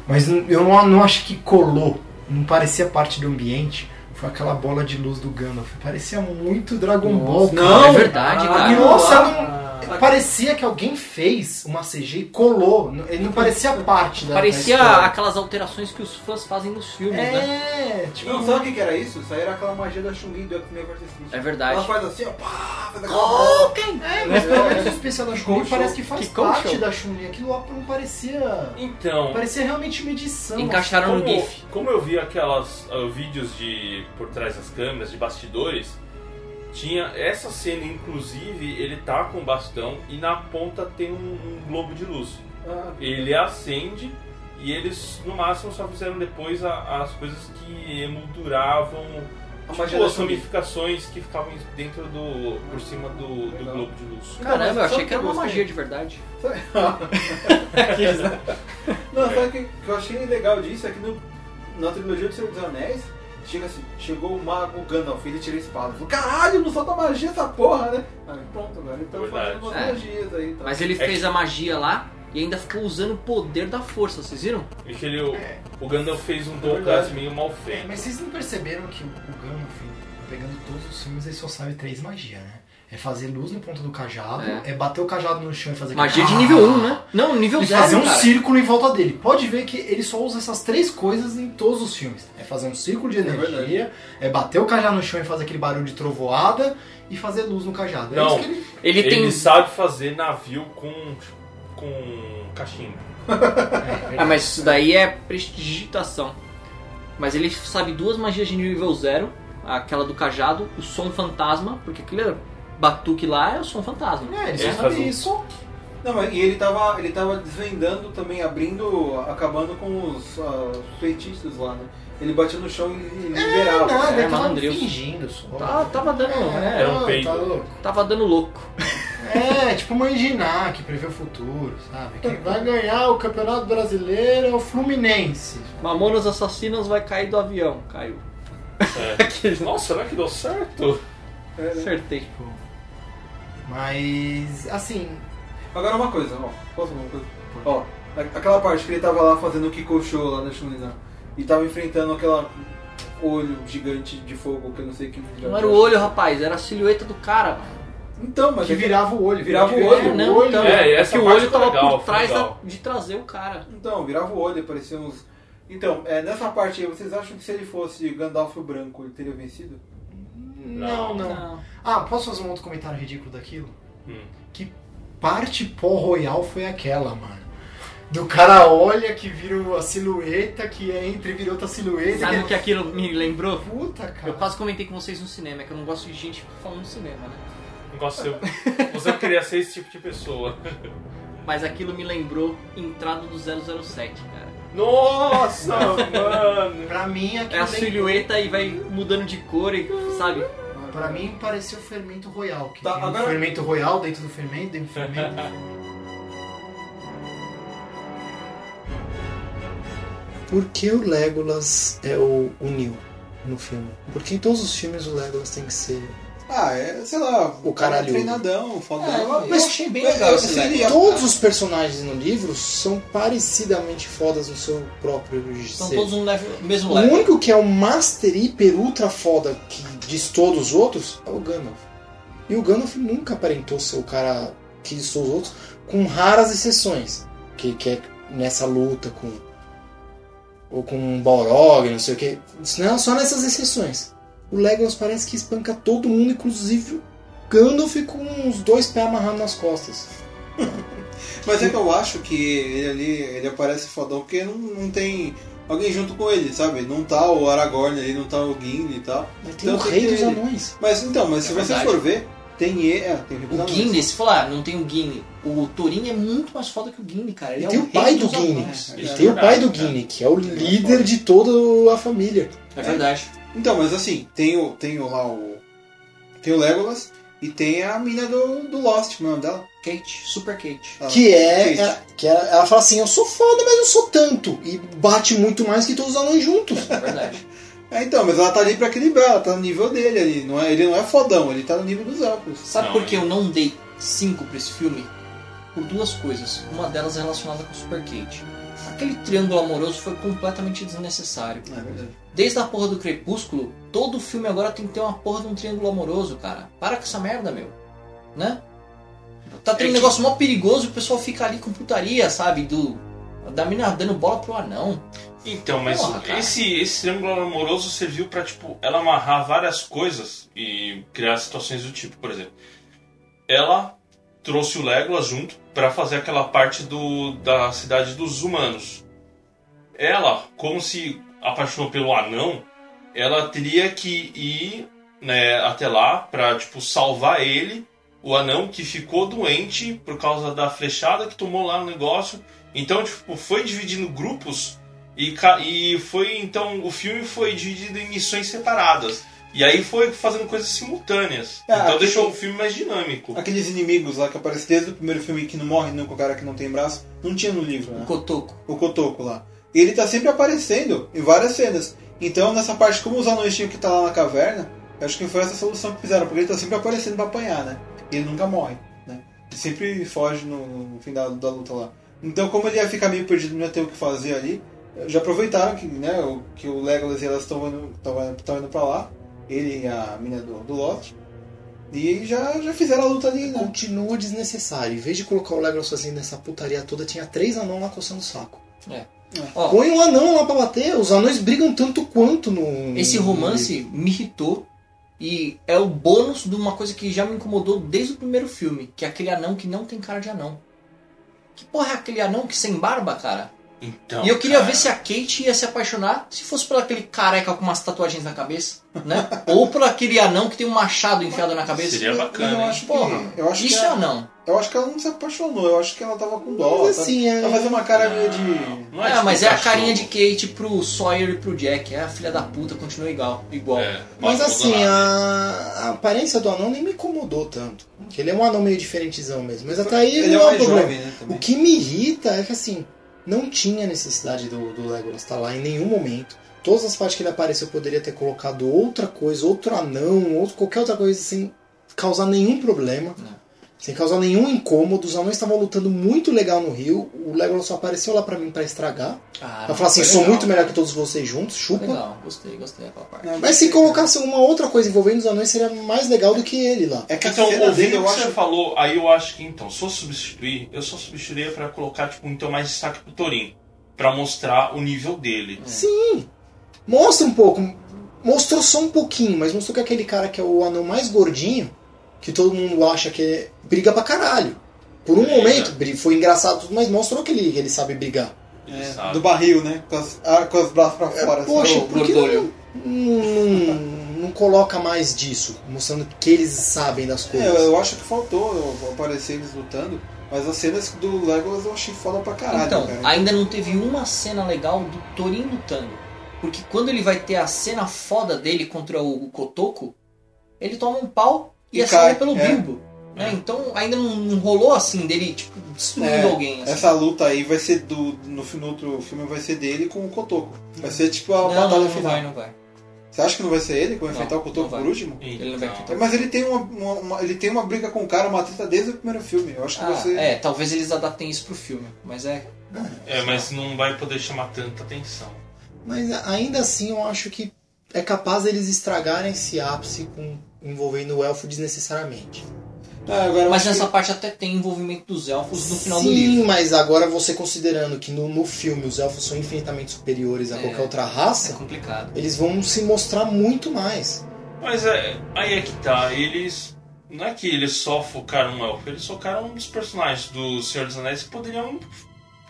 Mas eu não, não acho que colou não parecia parte do ambiente, foi aquela bola de luz do Gandalf. Parecia muito Dragon Ball. cara.
Não, é verdade, cara.
Nossa, não- Parecia que alguém fez uma CG e colou. Ele não parecia parte da
Parecia
da
aquelas alterações que os fãs fazem nos filmes, né?
É, tipo.
Não, sabe o que, era isso? Isso aí era aquela magia da Chun-Li do X-Men vs. Street.
É verdade.
Ela faz assim, ó, pá, faz aquela bola.
É, mas pelo menos o especial da Chun-Li parece que faz
Ficou
parte
show.
da Chun-Li. Aquilo lá não parecia.
Então,
Parecia realmente uma edição.
Encaixaram no GIF.
como eu vi aquelas ah, vídeos de por trás das câmeras, de bastidores, tinha essa cena, inclusive, ele tá com o bastão e na ponta tem um, um globo de luz.
Ah,
Ele acende e eles no máximo só fizeram depois a- as coisas que emolduravam tipo,
da
as ramificações que ficavam dentro do. por cima do, do globo de luz.
Caramba, eu
Sabe
achei que era uma
gostei?
magia de verdade.
Não, sabe o que, que eu achei legal disso é que no, na trilogia do Senhor dos Anéis, chega assim, chegou o mago Gandalf, ele tira a espada. Falou, caralho, não solta magia essa porra, né? Aí pronto, agora ele tá
Verdade.
fazendo umas
É.
magias aí. Tá.
Mas ele
É
fez a magia lá e ainda ficou usando o poder da força, vocês viram?
E que ele, o, o Gandalf fez um Dom
verdade.
meio mal
É,
feito.
mas vocês não perceberam que o Gandalf, pegando todos os filmes, ele só sabe três magias, né? É fazer luz no ponto do cajado,
É.
é, bater o cajado no chão e fazer
Magia de
aquele-
nível 1, né? Não, nível
E
0,
fazer um
cara.
círculo em volta dele. Pode ver que ele só usa essas três coisas em todos os filmes. É fazer um círculo de energia,
verdade.
é, bater o cajado no chão e fazer aquele barulho de trovoada e fazer luz no cajado. É
Não.
isso que ele...
Ele
Ele,
tem...
sabe fazer navio com. Com cachimbo.
Ah, mas isso daí é prestigitação. Mas ele sabe duas magias de nível 0. Aquela do cajado, o som fantasma, porque aquele batuque lá é o som fantasma.
É, ele
Ele
só
faz
sabe
um-
isso.
Não, mas e ele tava, ele tava desvendando também, abrindo, acabando com os ah, feitiços lá, né? Ele batia no chão e e liberava.
Nada,
é,
ele tava
malandril.
fingindo só.
Tá- tava dando.
É,
Era um
tá louco.
Tava dando louco.
É, tipo uma Enginar que prevê o futuro, sabe? Quem vai ganhar o Campeonato Brasileiro é o Fluminense.
Mamonas Assassinas vai cair do avião. Caiu.
É. Nossa, será que deu certo?
É, né?
Acertei.
Mas, assim,
Agora uma coisa, ó. Posso falar uma coisa? Ó, aquela parte que ele tava lá fazendo o Kiko Show lá na Chun-Li, né? E tava enfrentando aquela olho gigante de fogo que eu não sei que.
Não era o olho, rapaz, era a silhueta do cara.
Então, mas
que
é que-
virava o olho.
Virava o olho.
É, não,
olho.
então,
É,
é,
essa
que o olho tava
legal,
por trás da- de trazer o cara.
Então, virava o olho, parecia uns. Então, é, nessa parte aí, vocês acham que se ele fosse Gandalf branco, ele teria vencido?
Não, não.
Não.
Ah, posso fazer um outro comentário ridículo daquilo?
Hum.
Que parte pó royal foi aquela, mano? Do cara olha que vira a silhueta, que entra e vira outra silhueta.
Sabe o
que...
que aquilo me lembrou?
Puta, cara.
Eu quase comentei com vocês no cinema, é que eu não gosto de gente falando no cinema, né?
Negócio seu. Você não queria ser esse tipo de pessoa.
Mas aquilo me lembrou entrada do 007, cara.
Nossa, mano.
Pra mim,
É
aquilo
a
lem-
silhueta e vai mudando de cor e, sabe?
Pra mim pareceu fermento royal. Que
Tá,
tem um
agora-
fermento royal dentro do fermento, dentro do fermento.
Por que o Legolas é o, o Neil no filme? Porque em todos os filmes o Legolas tem que ser.
Ah, é, sei lá,
O caralho.
treinadão, fodão.
É,
Eu-
mas
eu
achei bem
eu-
legal
eu-
esse
seria-
Todos os personagens no livro são parecidamente fodas no seu próprio
São
ser.
todos um level, mesmo
O
level.
único que é o Master Hiper Ultra foda que diz todos os outros é o Gandalf. E o Gandalf nunca aparentou ser o cara que diz todos os outros, com raras exceções. Que, que é nessa luta com. Ou com um Balrog, não sei o que. Não, só nessas exceções. O Legolas parece que espanca todo mundo, inclusive o Gandalf com uns dois pés amarrados nas costas.
Mas é que eu acho que ele ali, ele aparece fodão porque não, não tem alguém junto com ele, sabe? Não tá o Aragorn ali, não tá o Gimli e tal.
Mas tem
Então
o
tem
Rei dos
ele.
Anões.
Mas então, mas se
É
você
verdade.
for ver, tem ele, é, tem o.
Gimli, se falar, não tem o Gimli. O Thorin é muito mais foda que o Gimli, cara. Ele
E
é
tem
o
o pai do
dos
Gimli.
anões.
E
É
tem o pai do
verdade,
Gimli, que é o líder de toda a família.
É verdade.
Então, mas assim, tem o, tem o lá o. Tem o Legolas e tem a mina do, do Lost, como é o nome dela?
Kate, Super Kate.
Ah,
Que é.
Kate.
é- que ela, ela fala assim: Eu sou foda, mas não sou tanto. E bate muito mais que todos os anões juntos.
É verdade.
É, então, mas ela tá ali pra equilibrar, ela tá no nível dele ali. Não é, ele não é fodão, ele tá no nível dos elfos.
Sabe
Não,
por que
é.
eu não dei 5 pra esse filme? por duas coisas. Uma delas é relacionada com o Super Kate. Aquele triângulo amoroso foi completamente desnecessário.
É verdade.
Desde a porra do Crepúsculo, todo filme agora tem que ter uma porra de um triângulo amoroso, cara. Para com essa merda, meu. Né? Tá tendo
É
um
que-
negócio mó perigoso e o pessoal fica ali com putaria, sabe? Do. Da mina dando bola pro anão.
Então, mas
Porra,
esse, esse triângulo amoroso serviu pra, tipo, ela amarrar várias coisas e criar situações do tipo, por exemplo. Ela trouxe o Legolas junto pra fazer aquela parte do, da cidade dos humanos. Ela, como se apaixonou pelo anão, ela teria que ir né, até lá pra, tipo, salvar ele, o anão que ficou doente por causa da flechada que tomou lá no negócio. Então, tipo, foi dividindo grupos e, e foi então o filme foi dividido em missões separadas. E aí foi fazendo coisas simultâneas.
Ah,
então deixou o filme mais dinâmico.
Aqueles inimigos lá que aparecem desde o primeiro filme que não morre nunca, o cara que não tem braço, não tinha no livro,
O
né?
Cotoco.
O Kotoko lá. E ele tá sempre aparecendo em várias cenas. Então nessa parte, como os anões tinham que estar lá na caverna, eu acho que foi essa solução que fizeram, porque ele tá sempre aparecendo pra apanhar, né? E ele nunca morre, né? Ele sempre foge no, no fim da, da luta lá. Então como ele ia ficar meio perdido, não ia ter o que fazer ali, já aproveitaram que, né, o, que o Legolas e elas estão indo, tão indo, tão indo pra lá, ele e a mina do, do Lost, e já, já fizeram a luta ali, né?
Continua desnecessário. Em vez de colocar o Legolas sozinho nessa putaria toda, tinha três anão lá coçando o saco.
Ó,
Põe um anão lá pra bater. Os anões brigam tanto quanto no.
esse romance me irritou. E é o bônus de uma coisa que já me incomodou desde o primeiro filme, que é aquele anão que não tem cara de anão. Que porra é aquele anão que sem barba, cara?
Então,
e eu queria
cara,
ver se a Kate ia se apaixonar se fosse por aquele careca com umas tatuagens na cabeça, né? Ou por aquele anão que tem um machado enfiado na cabeça.
Seria bacana.
eu
hein?
acho que,
Porra,
eu acho
isso
que
é anão.
Eu acho que ela não se apaixonou, eu acho que ela tava com dó.
Mas
tá?
assim, é-
Ela fazia uma cara meio de.
Não
É,
tipo
mas é a carinha de Kate pro Sawyer e pro Jack. É a filha da puta, continua igual. igual.
É,
Mas
não
assim, a... a aparência do anão nem me incomodou tanto. Porque ele é um anão meio diferentezão mesmo. Mas até aí
Ele
não
é
é um
mais
problema.
jovem, né? Também.
O que me irrita é que assim, não tinha necessidade do, do Legolas estar lá em nenhum momento. Todas as partes que ele apareceu eu poderia ter colocado outra coisa, outro anão, outro, qualquer outra coisa sem causar nenhum problema.
Não.
Sem causar nenhum incômodo. Os anões estavam lutando muito legal no rio. O Legolas só apareceu lá pra mim pra estragar.
Ah,
Pra falar assim,
foi
sou
legal.
muito melhor que todos vocês juntos, chupa.
Legal, gostei, gostei daquela parte.
Não,
Mas se colocasse uma outra coisa envolvendo os anões, seria mais legal do que ele lá.
É que
Então, ouvindo
dele
o
eu
que
acho.
você falou, aí eu acho que, então, se eu substituir, eu só substituiria pra colocar, tipo, então mais destaque pro Torin. Pra mostrar o nível dele.
Sim. Mostra um pouco. Mostrou só um pouquinho, mas mostrou que aquele cara que é o anão mais gordinho, que todo mundo acha que é, briga pra caralho. Por um
Briga.
momento, bri- foi engraçado tudo, mas mostrou que ele, que ele sabe brigar.
É,
Sabe?
do barril, né? Com, as, ah, com os braços pra fora. assim.
Poxa,
o
por que não, não, não coloca mais disso? Mostrando que eles sabem das
É,
coisas.
eu acho que faltou aparecer eles lutando, mas as cenas do Legolas eu achei foda pra caralho.
Então,
cara.
ainda não teve uma cena legal do Torin lutando. Porque quando ele vai ter a cena foda dele contra o, o Kotoko, ele toma um pau e,
E
é
cai,
pelo
é.
Bilbo. né? Então ainda não, não rolou assim dele, tipo, destruindo
É,
alguém. Assim.
Essa luta aí vai ser do. No, no outro filme vai ser dele com o Kotoko. Vai ser tipo a
Não,
batalha
não, não
final.
vai, não vai.
Você acha que não vai ser ele que vai
Não,
enfrentar o
não
Kotoko por último?
Ele não vai
É, Mas ele tem uma, uma- uma- ele tem uma briga com o cara, uma treta desde o primeiro filme. Eu acho que
Ah,
vai ser.
é, talvez eles adaptem isso pro filme, mas é.
É, mas não vai poder chamar tanta atenção.
Mas ainda assim eu acho que é capaz eles estragarem esse ápice com, envolvendo o elfo desnecessariamente.
Ah,
Mas nessa
que-
parte até tem envolvimento dos elfos no final
Sim,
do livro.
mas agora você considerando que no, no filme os elfos são infinitamente superiores a
É.
qualquer outra
É
raça,
complicado.
eles vão se mostrar muito mais.
Mas é, aí é que tá, eles. Não é que eles só focaram no elfo, eles focaram nos personagens do Senhor dos Anéis que poderiam,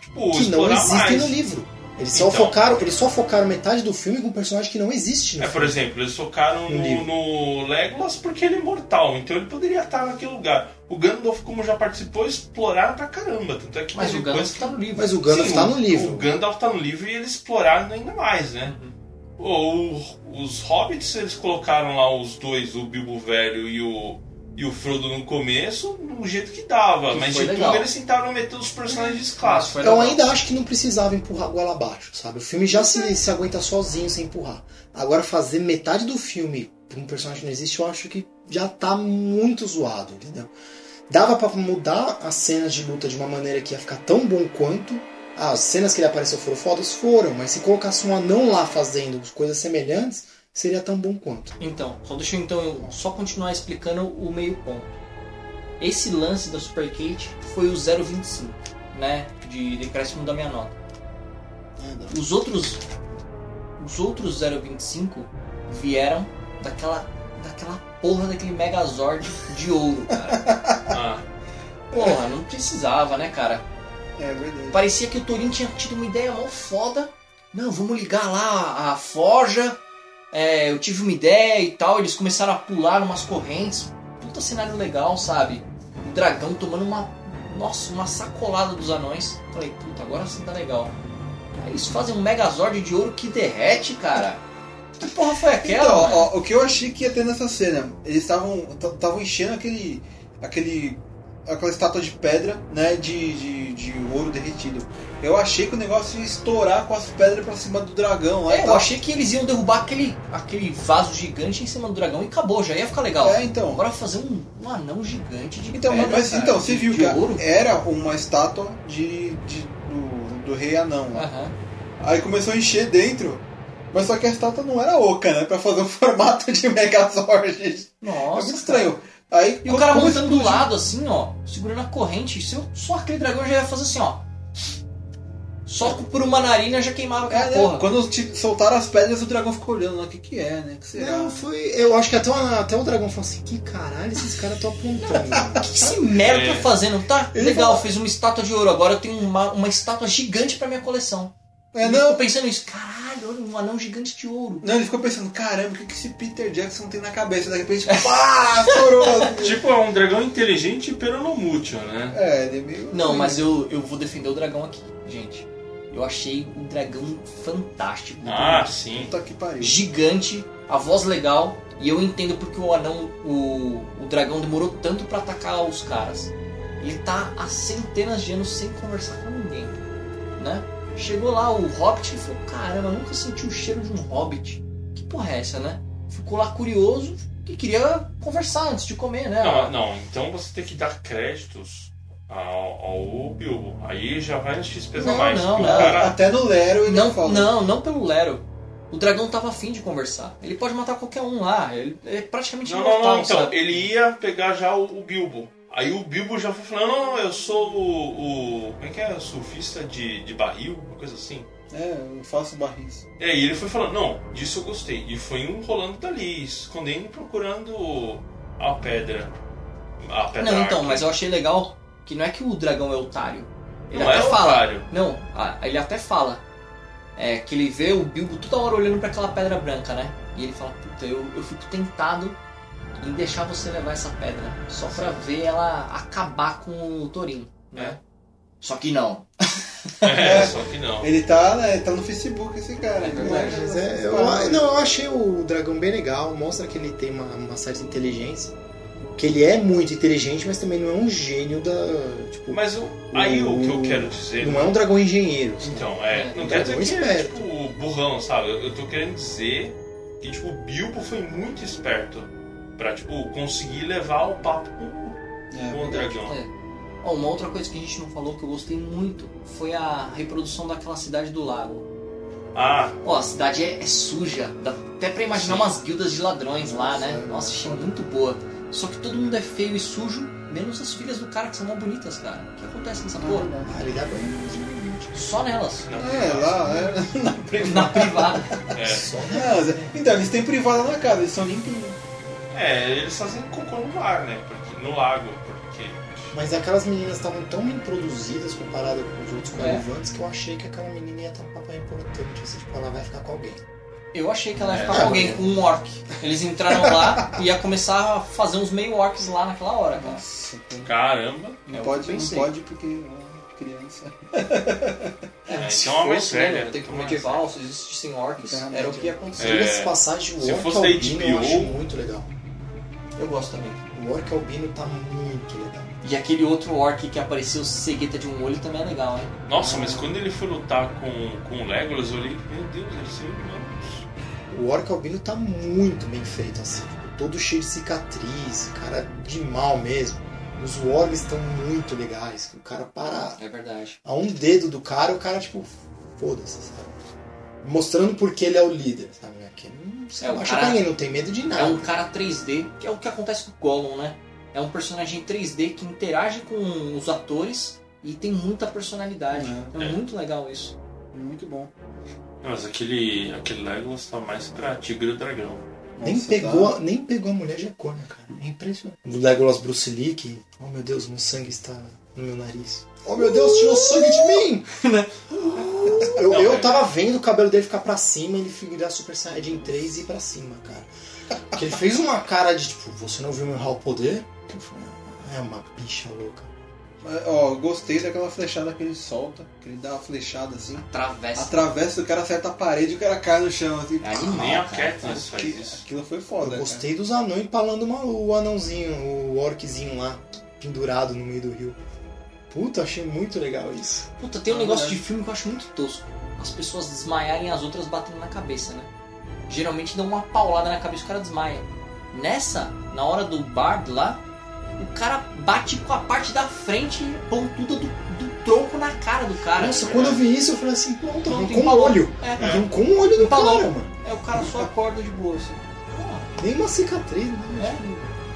tipo,
que não
explorar
existem
mais.
no livro. Eles só,
Então.
focaram, eles só focaram metade do filme com um personagem que não existe no
É, por
filme.
exemplo, eles focaram
No
no, no Legolas porque ele é imortal, então ele poderia estar naquele lugar. O Gandalf, como já participou, exploraram pra caramba. Tanto é que
Mas o Gandalf
que-
tá no livro.
Mas o Gandalf
Sim,
tá
o-
no livro.
O Gandalf tá no livro e eles exploraram ainda mais, né? Ou os hobbits, eles colocaram lá os dois, o Bilbo Velho e o, e o Frodo no começo, do jeito que dava.
Que
mas de
legal.
tudo eles tentaram meter os personagens clássicos.
Eu ainda acho que não precisava empurrar a goela abaixo, sabe? O filme já se, se aguenta sozinho sem empurrar. Agora fazer metade do filme pra um personagem que não existe, eu acho que já tá muito zoado, entendeu?
Dava pra mudar as cenas de luta de uma maneira que ia ficar tão bom quanto. As cenas que ele apareceu foram fodas? Foram, mas se colocasse um anão lá fazendo coisas semelhantes, seria tão bom quanto.
Então, só deixa eu então eu só continuar explicando o meio ponto. Esse lance da Super Kate foi o 025, né? De decréscimo da minha nota. Os outros os outros 025 vieram daquela daquela porra daquele Megazord de ouro, cara.
Ah,
Porra, não precisava, né, cara?
É verdade.
Parecia que o Torin tinha tido uma ideia mó foda. Não, vamos ligar lá a forja. É, eu tive uma ideia e tal. Eles começaram a pular umas correntes. Puta cenário legal, sabe? O dragão tomando uma. Nossa, uma sacolada dos anões. Falei, puta, agora sim tá legal. Aí eles fazem um Megazord de ouro que derrete, cara. Que porra foi aquela?
Então, ó, o que eu achei que ia ter nessa cena, eles estavam estavam enchendo aquele aquele aquela estátua de pedra, né, de, de, de ouro derretido. Eu achei que o negócio ia estourar com as pedras pra cima do dragão lá
É, eu achei que eles iam derrubar aquele, aquele vaso gigante em cima do dragão e acabou, já ia ficar legal.
É, então.
Agora fazer um, um anão gigante de
Então,
pedra,
mas
cara,
então, você viu que
ouro.
era uma estátua de, de- do, do rei anão lá.
Aham.
Aí começou a encher dentro, mas só que a estátua não era oca, né? Pra fazer um formato de Megazord.
Nossa,
é muito estranho. Aí,
E o cara montando do lado assim, ó, segurando a corrente, se eu- só aquele dragão já ia fazer assim, ó. Só por uma narina já queimaram aquela
É, né?
porra.
Quando te- soltaram as pedras, o dragão ficou olhando lá. O que que é, né? Que será?
Não, foi. Eu acho que até, o- até o dragão falou assim: que caralho esses caras estão apontando.
O que esse merda
É.
tá fazendo? Tá,
Ele
legal,
falou-
fez uma estátua de ouro, agora eu tenho uma, uma estátua gigante pra minha coleção.
É,
Eu
não.
tô pensando isso, caralho, olha, um anão gigante de ouro.
Não, ele ficou pensando, caramba, o que, que esse Peter Jackson tem na cabeça? De repente, pá, estourou.
tipo, é um dragão inteligente pero no mútil, né?
É, ele é meio.
Não, mas eu, eu vou defender o dragão aqui, gente. Eu achei o dragão fantástico.
Ah, sim.
Puta que pariu.
Gigante, a voz legal. E eu entendo porque o anão, o, o dragão demorou tanto pra atacar os caras. Ele tá há centenas de anos sem conversar com ninguém, né? Chegou lá o Hobbit e falou, caramba, nunca senti o cheiro de um Hobbit. Que porra é essa, né? Ficou lá curioso e queria conversar antes de comer, né?
Não, não, então você tem que dar créditos ao, ao Bilbo. Aí já vai no X pesa
Não,
mais.
não, não.
o cara.
Até no Lero ele
Não,
fala.
não, não pelo Lero. O dragão tava afim de conversar. Ele pode matar qualquer um lá. Ele é praticamente
Não, não, não, então,
sabe?
ele ia pegar já o, o Bilbo. Aí o Bilbo já foi falando, não, não, eu sou o. o como é que é? Surfista de, de barril, uma coisa assim.
É, eu faço barris.
É, e ele foi falando, não, disso eu gostei. E foi enrolando dali, escondendo e procurando a pedra. A pedra.
Não, então, mas eu achei legal que não é que o dragão é otário. Ele
Não
até
é
fala.
otário.
Não, ele até fala. É, que ele vê o Bilbo toda hora olhando pra aquela pedra branca, né? E ele fala, puta, eu, eu fico tentado em deixar você levar essa pedra. Só pra ver ela acabar com o Torinho, né? Só que não.
É, só que não.
Ele tá, né, tá no Facebook esse cara.
É verdade,
Mas é, eu, não, eu achei o dragão bem legal, mostra que ele tem uma, uma certa inteligência. Que ele é muito inteligente, mas também não é um gênio da. Tipo,
Mas o, aí o que eu quero dizer.
não é um dragão engenheiro. sabe?
Então, é,
É,
não
um
quer dizer
dragão
que é
esperto.
tipo burrão, sabe? Eu, eu tô querendo dizer que tipo, o Bilbo foi muito esperto pra tipo, conseguir levar o papo com,
É,
com o dragão.
É. Ó, uma outra coisa que a gente não falou que eu gostei muito foi a reprodução daquela cidade do lago.
Ah,
Ó, a cidade é, é suja, dá até pra imaginar
Sim.
umas guildas de ladrões lá, né?
Nossa,
Nossa, achei muito boa. Só que todo mundo é feio e sujo, menos as filhas do cara que são mó bonitas, cara. O que acontece nessa porra?
Ah, ele dá banho.
Só nelas.
não.
É, lá, é. Na privada.
Na privada.
É.
Só
Não, então, eles têm privada na casa, eles são limpinhos.
É, eles fazem cocô no mar, né? Porque, no lago, porque.
Mas aquelas meninas estavam tão bem produzidas comparado com os outros
É.
coadjuvantes que eu achei que aquela menina ia ter um papel importante. Assim, tipo, ela vai ficar com alguém.
Eu achei que ela ia
É.
ficar com alguém, com um orc. Eles entraram lá e ia começar a fazer uns meio orcs lá naquela hora, cara.
Nossa, tem-
Caramba.
É
não
o
pode, não pode porque é criança.
É,
Se
então é mais
fosse, né,
velha.
no tempo
então é mais
medieval, se existissem orcs,
Terra-média.
era o que ia acontecer.
É.
Diga-se de passagem, o
se
Orc
fosse da
Albino eu
HBO,
acho muito legal.
Eu gosto também.
O Orc Albino tá muito legal.
E aquele outro orc que apareceu cegueta de um olho também é legal, hein?
Nossa, mas quando ele foi lutar com, com o Legolas, eu olhei, meu Deus, ele se humanos.
O Orc Albino tá muito bem feito, assim. tipo, todo cheio de cicatriz, cara de mal mesmo.
Os Wargs estão muito legais. O cara para
É verdade.
a um dedo do cara, o cara, tipo, foda-se, sabe? Mostrando porque ele é o líder, sabe? Aqui não se
É, o
abaixa
cara-
ninguém, não tem medo de nada.
É um cara 3D, que é o que acontece com o Gollum, né? É um personagem 3D que interage com os atores e tem muita personalidade. É,
É.
muito legal isso.
Muito bom.
Mas aquele, aquele Legolas tá mais pra Tigre e o Dragão.
Nem
Nossa,
pegou,
tá-
nem pegou a mulher de cor, né, cara? É impressionante. O Legolas Bruce Lee, que, oh meu Deus, meu sangue está no meu nariz. Oh meu Deus, tirou sangue de mim! eu, eu tava vendo o cabelo dele ficar pra cima, ele virar Super Saiyajin 3 e ir pra cima, cara. Porque ele fez uma cara de tipo, você não viu meu real poder? Eu falei, "Ah, é uma bicha louca.
Mas, Ó, gostei daquela flechada que ele solta, que ele dá uma flechada assim,
Travessa.
atravessa, o cara acerta a parede e o cara cai no chão assim.
É animal,
Nem a
cara.
Katniss faz
Aqui-
isso.
Aquilo foi foda.
Eu gostei dos anões empalando uma- o anãozinho, o orczinho lá, pendurado no meio do rio. Puta, achei muito legal isso.
Puta, tem um
Ah,
negócio
verdade.
de filme que eu acho muito tosco. As pessoas desmaiarem e as outras batendo na cabeça, né? Geralmente dão uma paulada na cabeça e o cara desmaia. Nessa, na hora do Bard lá, o cara bate com a parte da frente pontuda do, do tronco na cara do cara.
Nossa, quando eu vi isso, eu falei assim, pronto,
Pronto,
arrancou um
empalou.
olho.
É,
Arrancou um olho do
Empalou.
cara, mano.
é, o cara só acorda de boa, assim. Pô,
Nem uma cicatriz, né?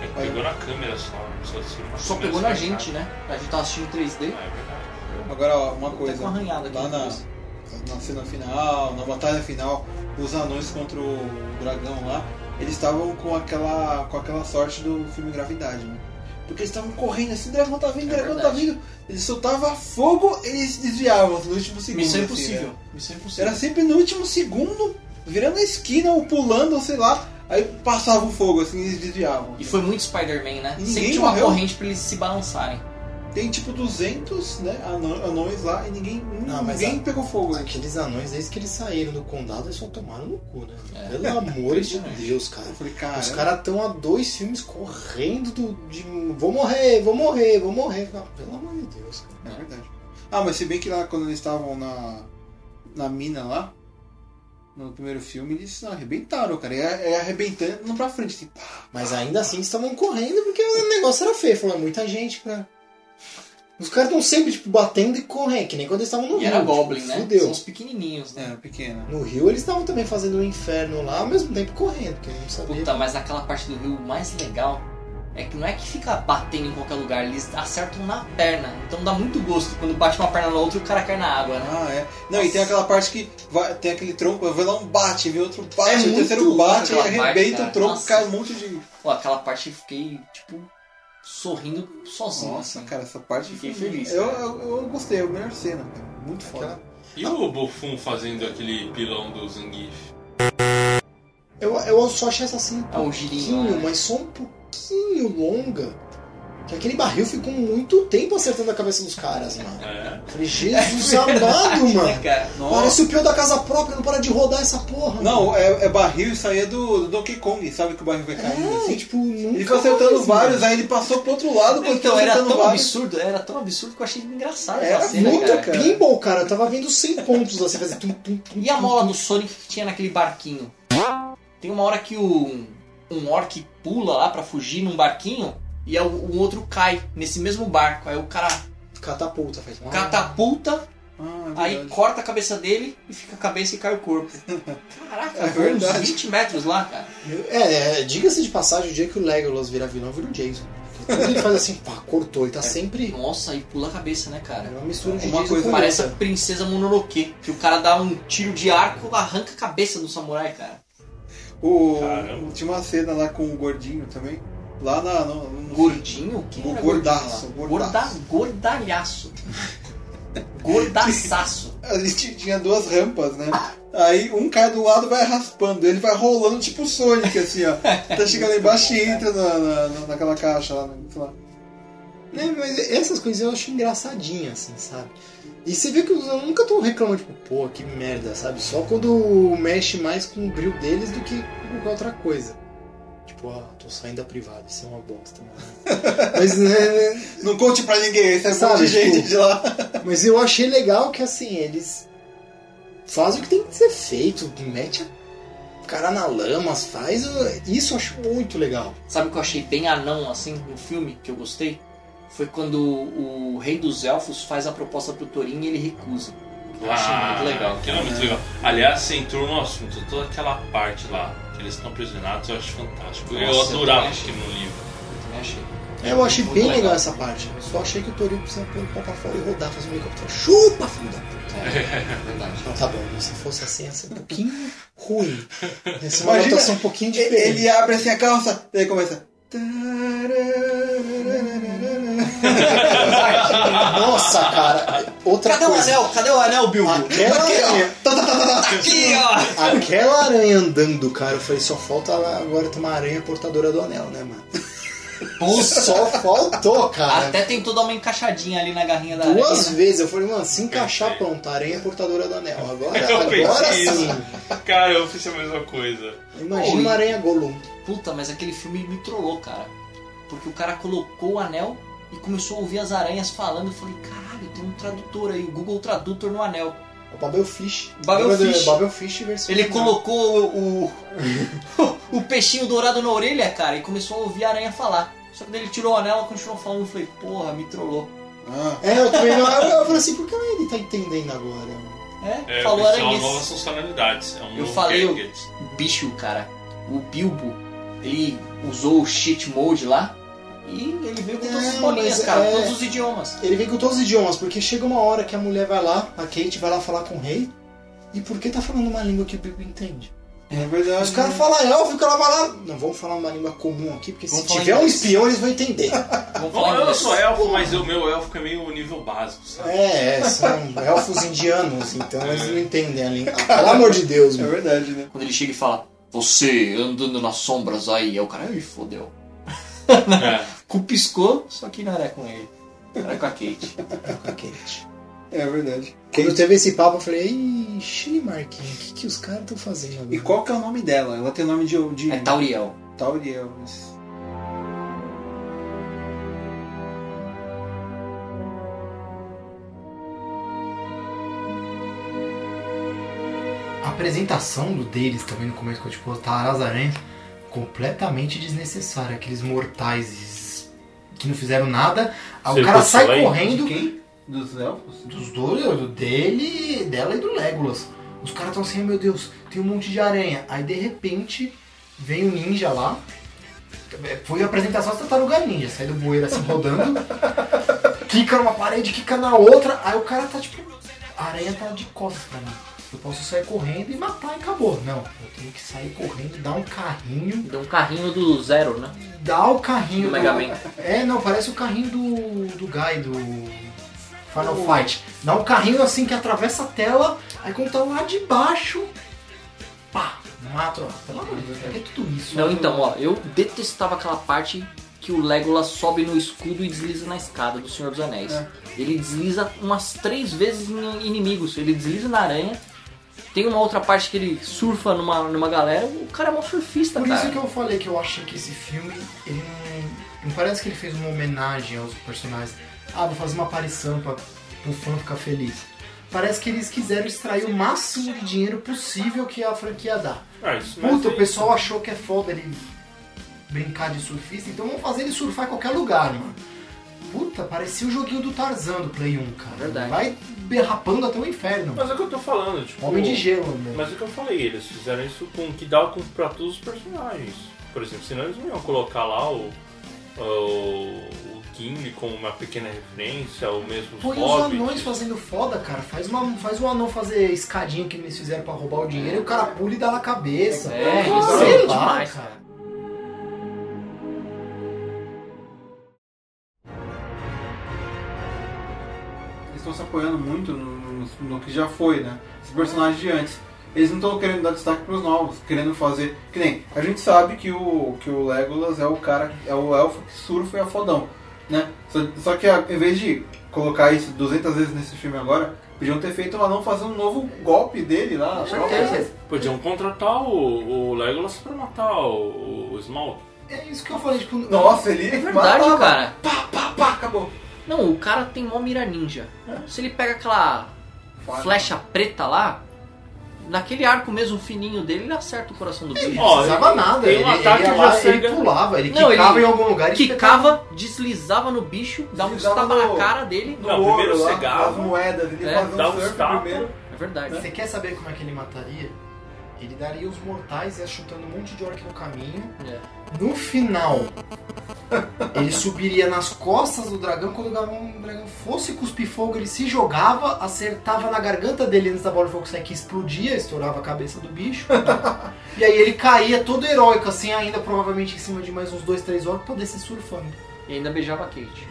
é,
É que pegou na câmera só. Só, assim,
pegou na gente, né? A gente tava assistindo 3D.
É verdade.
Agora, ó, uma
Tá
coisa. Lá
na
na, cena final, na batalha final, os anões contra o dragão lá, eles estavam com aquela, com aquela sorte do filme Gravidade, né? Porque eles estavam correndo assim, o dragão tá vindo, o
É
dragão tá vindo. Eles soltavam fogo eles se desviavam no último segundo.
Missão
assim,
impossível.
né?
Missão impossível.
Era sempre no último segundo, virando a esquina ou pulando, ou sei lá, aí passava o fogo, assim, e eles desviavam.
E foi muito Spider-Man, né?
E
Sempre tinha uma
morreu.
corrente pra eles se balançarem.
Tem tipo 200 né, anões, anões lá e ninguém,
Não, mas
ninguém
a-
pegou fogo. né?
Aqueles anões, desde que eles saíram do condado, eles só tomaram no cu, né?
É.
Pelo amor de. Deus, cara.
Eu falei, cara,
Os caras estão há dois filmes correndo do, de vou morrer, vou morrer, vou morrer. Ah, Pelo amor de Deus, cara.
É verdade. Ah, mas se bem que lá quando eles estavam na, na mina lá, no primeiro filme, eles não, arrebentaram, cara. E é, é arrebentando não pra frente, assim, pá.
Mas ainda assim estavam correndo porque o negócio era feio. Falou, é muita gente pra. Os caras estão sempre, tipo, batendo e correndo, que nem quando eles estavam no
E
rio.
era
tipo,
Goblin, né?
Fudeu.
São os pequenininhos, né?
É, pequena.
No rio eles estavam também fazendo o inferno lá, ao mesmo tempo correndo, porque não sabia.
Puta, mas naquela parte do rio mais legal é que não é que fica batendo em qualquer lugar, eles acertam na perna. Então dá muito gosto quando bate uma perna na outra e o cara cai na água, né?
Ah, é. Não, e tem aquela parte que vai, tem aquele tronco, vai lá um bate, vem outro bate,
É
o
muito
terceiro bate, aí
aquela parte,
arrebenta
cara.
o tronco,
Nossa.
cai um monte de.
Pô, aquela parte eu fiquei, tipo, sorrindo sozinho.
Nossa,
assim.
cara, essa parte
Fiquei
foi-
feliz,
Eu, eu, eu gostei, é a melhor cena, cara. Muito foda.
E o Buffon fazendo aquele pilão do Zangief?
Eu, eu só achei essa cena
Ah,
um
girinho,
pouquinho,
né?
mas só um pouquinho longa. Que aquele barril ficou muito tempo acertando a cabeça dos caras, mano.
É.
Falei, Jesus amado,
Né,
mano. Parece o peão da casa própria, não para de rodar essa porra.
Não, é, é barril, isso aí é do, do Donkey Kong, sabe que o barril vai
mano.
caindo
É,
assim?
tipo, nunca
Ele foi acertando
mais,
vários,
mano.
aí ele passou pro outro lado, quando
Então, era
acertando
tão
vários.
absurdo, era tão absurdo que eu achei engraçado
Era
essa cena,
Muito
cara.
cara.
pinball, cara. Eu tava vendo 100 pontos assim, fazendo tum, tum, tum,
E a mola
tum.
do Sonic que tinha naquele barquinho? Tem uma hora que o, um orc pula lá pra fugir num barquinho e o, o outro cai nesse mesmo barco. Aí o cara
Catapulta, faz.
catapulta,
Ah, é
aí
verdade.
corta a cabeça dele e fica a cabeça e cai o corpo. Caraca,
É
foi uns
verdade.
20 metros lá, cara.
É, é, diga-se de passagem, o dia que o Legolas vira vilão, vira o Jason. Tudo ele faz assim, pá, cortou. Ele tá sempre.
Nossa, aí pula a cabeça, né,
É
cara?
uma mistura de
Uma coisa-
Parece a princesa Mononoke, que o cara dá um tiro de arco, arranca a cabeça do samurai, cara.
O,
Caramba.
tinha uma cena lá com o gordinho também. Lá na, no, no
Gordinho? Quem era
gordaço,
gordinho
gordaço.
Gorda, gordalhaço. Gordaçaço.
A gente tinha duas rampas, né? Aí um cai do lado e vai raspando, ele vai rolando tipo o Sonic, assim, ó. Tá chegando lá embaixo e entra na, na- na- naquela caixa lá, né? sei lá.
É, mas essas coisas eu acho engraçadinhas, assim, sabe? E você vê que eu nunca tô reclamando, tipo, pô, que merda, sabe? Só quando mexe mais com o grill deles do que com qualquer outra coisa. Tipo, ah, tô saindo da privada, isso é uma bosta, mano. mas, né,
Não conte pra ninguém, isso é um
Sabe,
monte de gente
tipo-
de lá.
mas eu achei legal que, assim, eles fazem o que tem que ser feito, mete a cara na lama, faz. Isso eu acho muito legal.
Sabe o que eu achei bem anão assim no filme, que eu gostei? Foi quando o, rei dos elfos faz a proposta pro Thorin e ele recusa. Eu achei muito legal.
Aquilo é muito legal. Aliás, sem turma no assunto, toda aquela parte lá que eles estão aprisionados, eu acho fantástico. eu
Nossa, eu
adorava aquilo no livro.
Eu também achei.
Eu achei
Muito
bem
legal.
legal essa parte. Só achei que o Torino precisa pôr o pau pra fora e rodar, fazer um helicóptero. Chupa, filho da puta.
É, verdade.
Não, tá bom, se fosse assim ia ser um pouquinho ruim. Ia ser uma
Imagina,
notação um pouquinho
Ele,
diferente.
ele abre assim a calça, daí começa.
Nossa, cara. Outra
Cadê o
coisa.
anel? Cadê o anel, Bilbo?
Aquela aranha,
Aqui, ó!
aquela aranha andando, cara. Eu falei, só falta agora ter uma aranha portadora do anel, né, mano? Só faltou, cara.
Até tentou dar uma encaixadinha ali na garrinha da
Duas
aranha.
vezes eu falei, mano, se encaixar, pronto, a aranha é portadora do anel. Agora,
Eu pensei
agora
isso.
sim.
Cara, eu fiz a mesma coisa.
Imagina
Oi.
uma aranha Gollum.
Puta, mas aquele filme me trollou, cara. Porque o cara colocou o anel e começou a ouvir as aranhas falando. Eu falei, caralho, tem um tradutor aí, o Google Tradutor no anel.
O Babel Fish.
Babel Fish.
Babel Fish versão.
Ele colocou o, o, o peixinho dourado na orelha, cara, e começou a ouvir a aranha falar. Só que daí ele tirou o anel, ela continuou falando. Eu falei, porra, me trollou.
Ah,
É, eu também não. Eu, eu falei assim, por que ele tá entendendo agora?
É,
É,
falou
isso são novas funcionalidades. É um
Eu
novo
falei,
gadget.
bicho, cara, o Bilbo, ele usou o cheat mode lá e ele veio com todas as
Não,
bolinhas, cara,
é-
todos os idiomas.
Ele vem com todos os idiomas, porque chega uma hora que a mulher vai lá, a Kate vai lá falar com o rei, e por que tá falando uma língua que o Bilbo entende?
é verdade.
Os caras falam elfo, o cara vai lá. Não, vamos falar uma língua comum aqui, porque
Vamos
se tiver um
inglês.
espião, eles vão entender.
Vamos falar
eu
inglês.
sou elfo, mas o meu elfo é meio nível básico, sabe?
É, é, são elfos indianos, então eles não entendem a língua. Ah, Pelo amor de Deus,
É
meu.
verdade, né?
Quando ele chega e fala, você andando nas sombras aí, aí o cara, ai, fodeu.
É.
Cupiscou, só que não era com ele. Era com a Kate.
Com a Kate.
É verdade.
Quando teve esse papo, eu falei, ixi, Marquinhos, o que, que os caras estão fazendo agora?
E qual que é o nome dela? Ela tem nome de. de
É Tauriel.
Tauriel. isso.
A apresentação do deles também no começo, quando tipo, tá as aranhas, completamente desnecessária. Aqueles mortais que não fizeram nada. Aí o cara sai correndo
De quem? Dos elfos?
dos dois, do dele, dela e do Legolas. Os caras estão assim, meu Deus, tem um monte de aranha. Aí de repente vem o ninja lá. Foi a apresentação da tartaruga ninja, sai do bueiro assim rodando, quica numa parede, quica na outra, aí o cara tá tipo, a aranha tá de costas pra mim. Eu posso sair correndo e matar e acabou. Não, eu tenho que sair correndo, dar um carrinho,
Deu um carrinho do zero, né?
dar o carrinho.
Do Mega Man.
É, não, parece o carrinho do, do Guy, do Final Fight. Dá um carrinho assim que atravessa a tela, aí quando tá lá de baixo, pá, mata. Pelo amor de Deus, que tudo isso?
Não, então, ó, eu detestava aquela parte que o Legolas sobe no escudo e desliza na escada do Senhor dos Anéis.
É.
Ele desliza umas três vezes em inimigos. Ele desliza na aranha. Tem uma outra parte que ele surfa numa, numa galera. O cara é mó surfista,
Por
cara.
isso que eu falei que eu achei que esse filme, ele não, não parece que ele fez uma homenagem aos personagens. Ah, vou fazer uma aparição pra o fã ficar feliz. Parece que eles quiseram extrair o máximo de dinheiro possível que a franquia dá.
Ah, isso, mas
Puta, o pessoal achou que é foda ele brincar de surfista, então vamos fazer ele surfar em qualquer lugar, mano. Puta, parecia o joguinho do Tarzan do Play 1, cara.
Verdade.
Vai derrapando até o inferno.
Mas é o que eu tô falando, tipo.
Homem de gelo, né?
Mas é o que eu falei, eles fizeram isso com que dá com, pra todos os personagens. Por exemplo, senão eles não iam colocar lá o. o, o Gimli como uma pequena referência, ou mesmo os
Põe os anões fazendo foda, cara. Faz, uma, faz o anão fazer escadinha que eles fizeram pra roubar o dinheiro e o cara pula e dá na cabeça.
É,
Sei
isso é
lá,
demais,
cara.
Estão se apoiando muito no, no- no que já foi, né? Esse personagem de antes. Eles não estão querendo dar destaque pros novos, querendo fazer. Que nem, a gente sabe que o, que o Legolas é o cara, é o elfo que surfa e é fodão, né? Só, só que a- em vez de colocar isso 200 vezes nesse filme agora, podiam ter feito o anão fazer um novo golpe dele lá.
Com certeza.
Podiam contratar o, o Legolas pra matar o, o Smaug.
É isso que eu falei, tipo.
Nossa, ele
É verdade,
matava.
cara.
Pá, pá, pá, acabou.
Não, o cara tem mó mira ninja. Se ele pega aquela
Faca.
flecha preta lá, naquele arco mesmo fininho dele, ele acerta o coração do bicho.
Não
Ó,
precisava nada. Ele,
um
ele
ataque
lá, ele
ganha-
pulava, ele
Não,
quicava
ele
em algum lugar e
Quicava, deslizava no bicho, dava um
Deslizava
tapa na cara dele.
No
Não,
ouro
primeiro
lá,
cegava,
as moedas, ele
é,
fazia
dava
um
uns
surf
tapas.
primeiro.
É verdade.
Você quer saber como é que ele mataria? Ele daria os mortais e ia chutando um monte de orc no caminho.
É.
No final, ele subiria nas costas do dragão. Quando o dragão, o dragão fosse cuspir fogo, ele se jogava, acertava na garganta dele antes da bola de fogo sair, que explodia, estourava a cabeça do bicho. e aí ele caía todo heróico, assim, ainda provavelmente em cima de mais uns dois, três orcs, pra descer surfando.
E ainda beijava a Kate.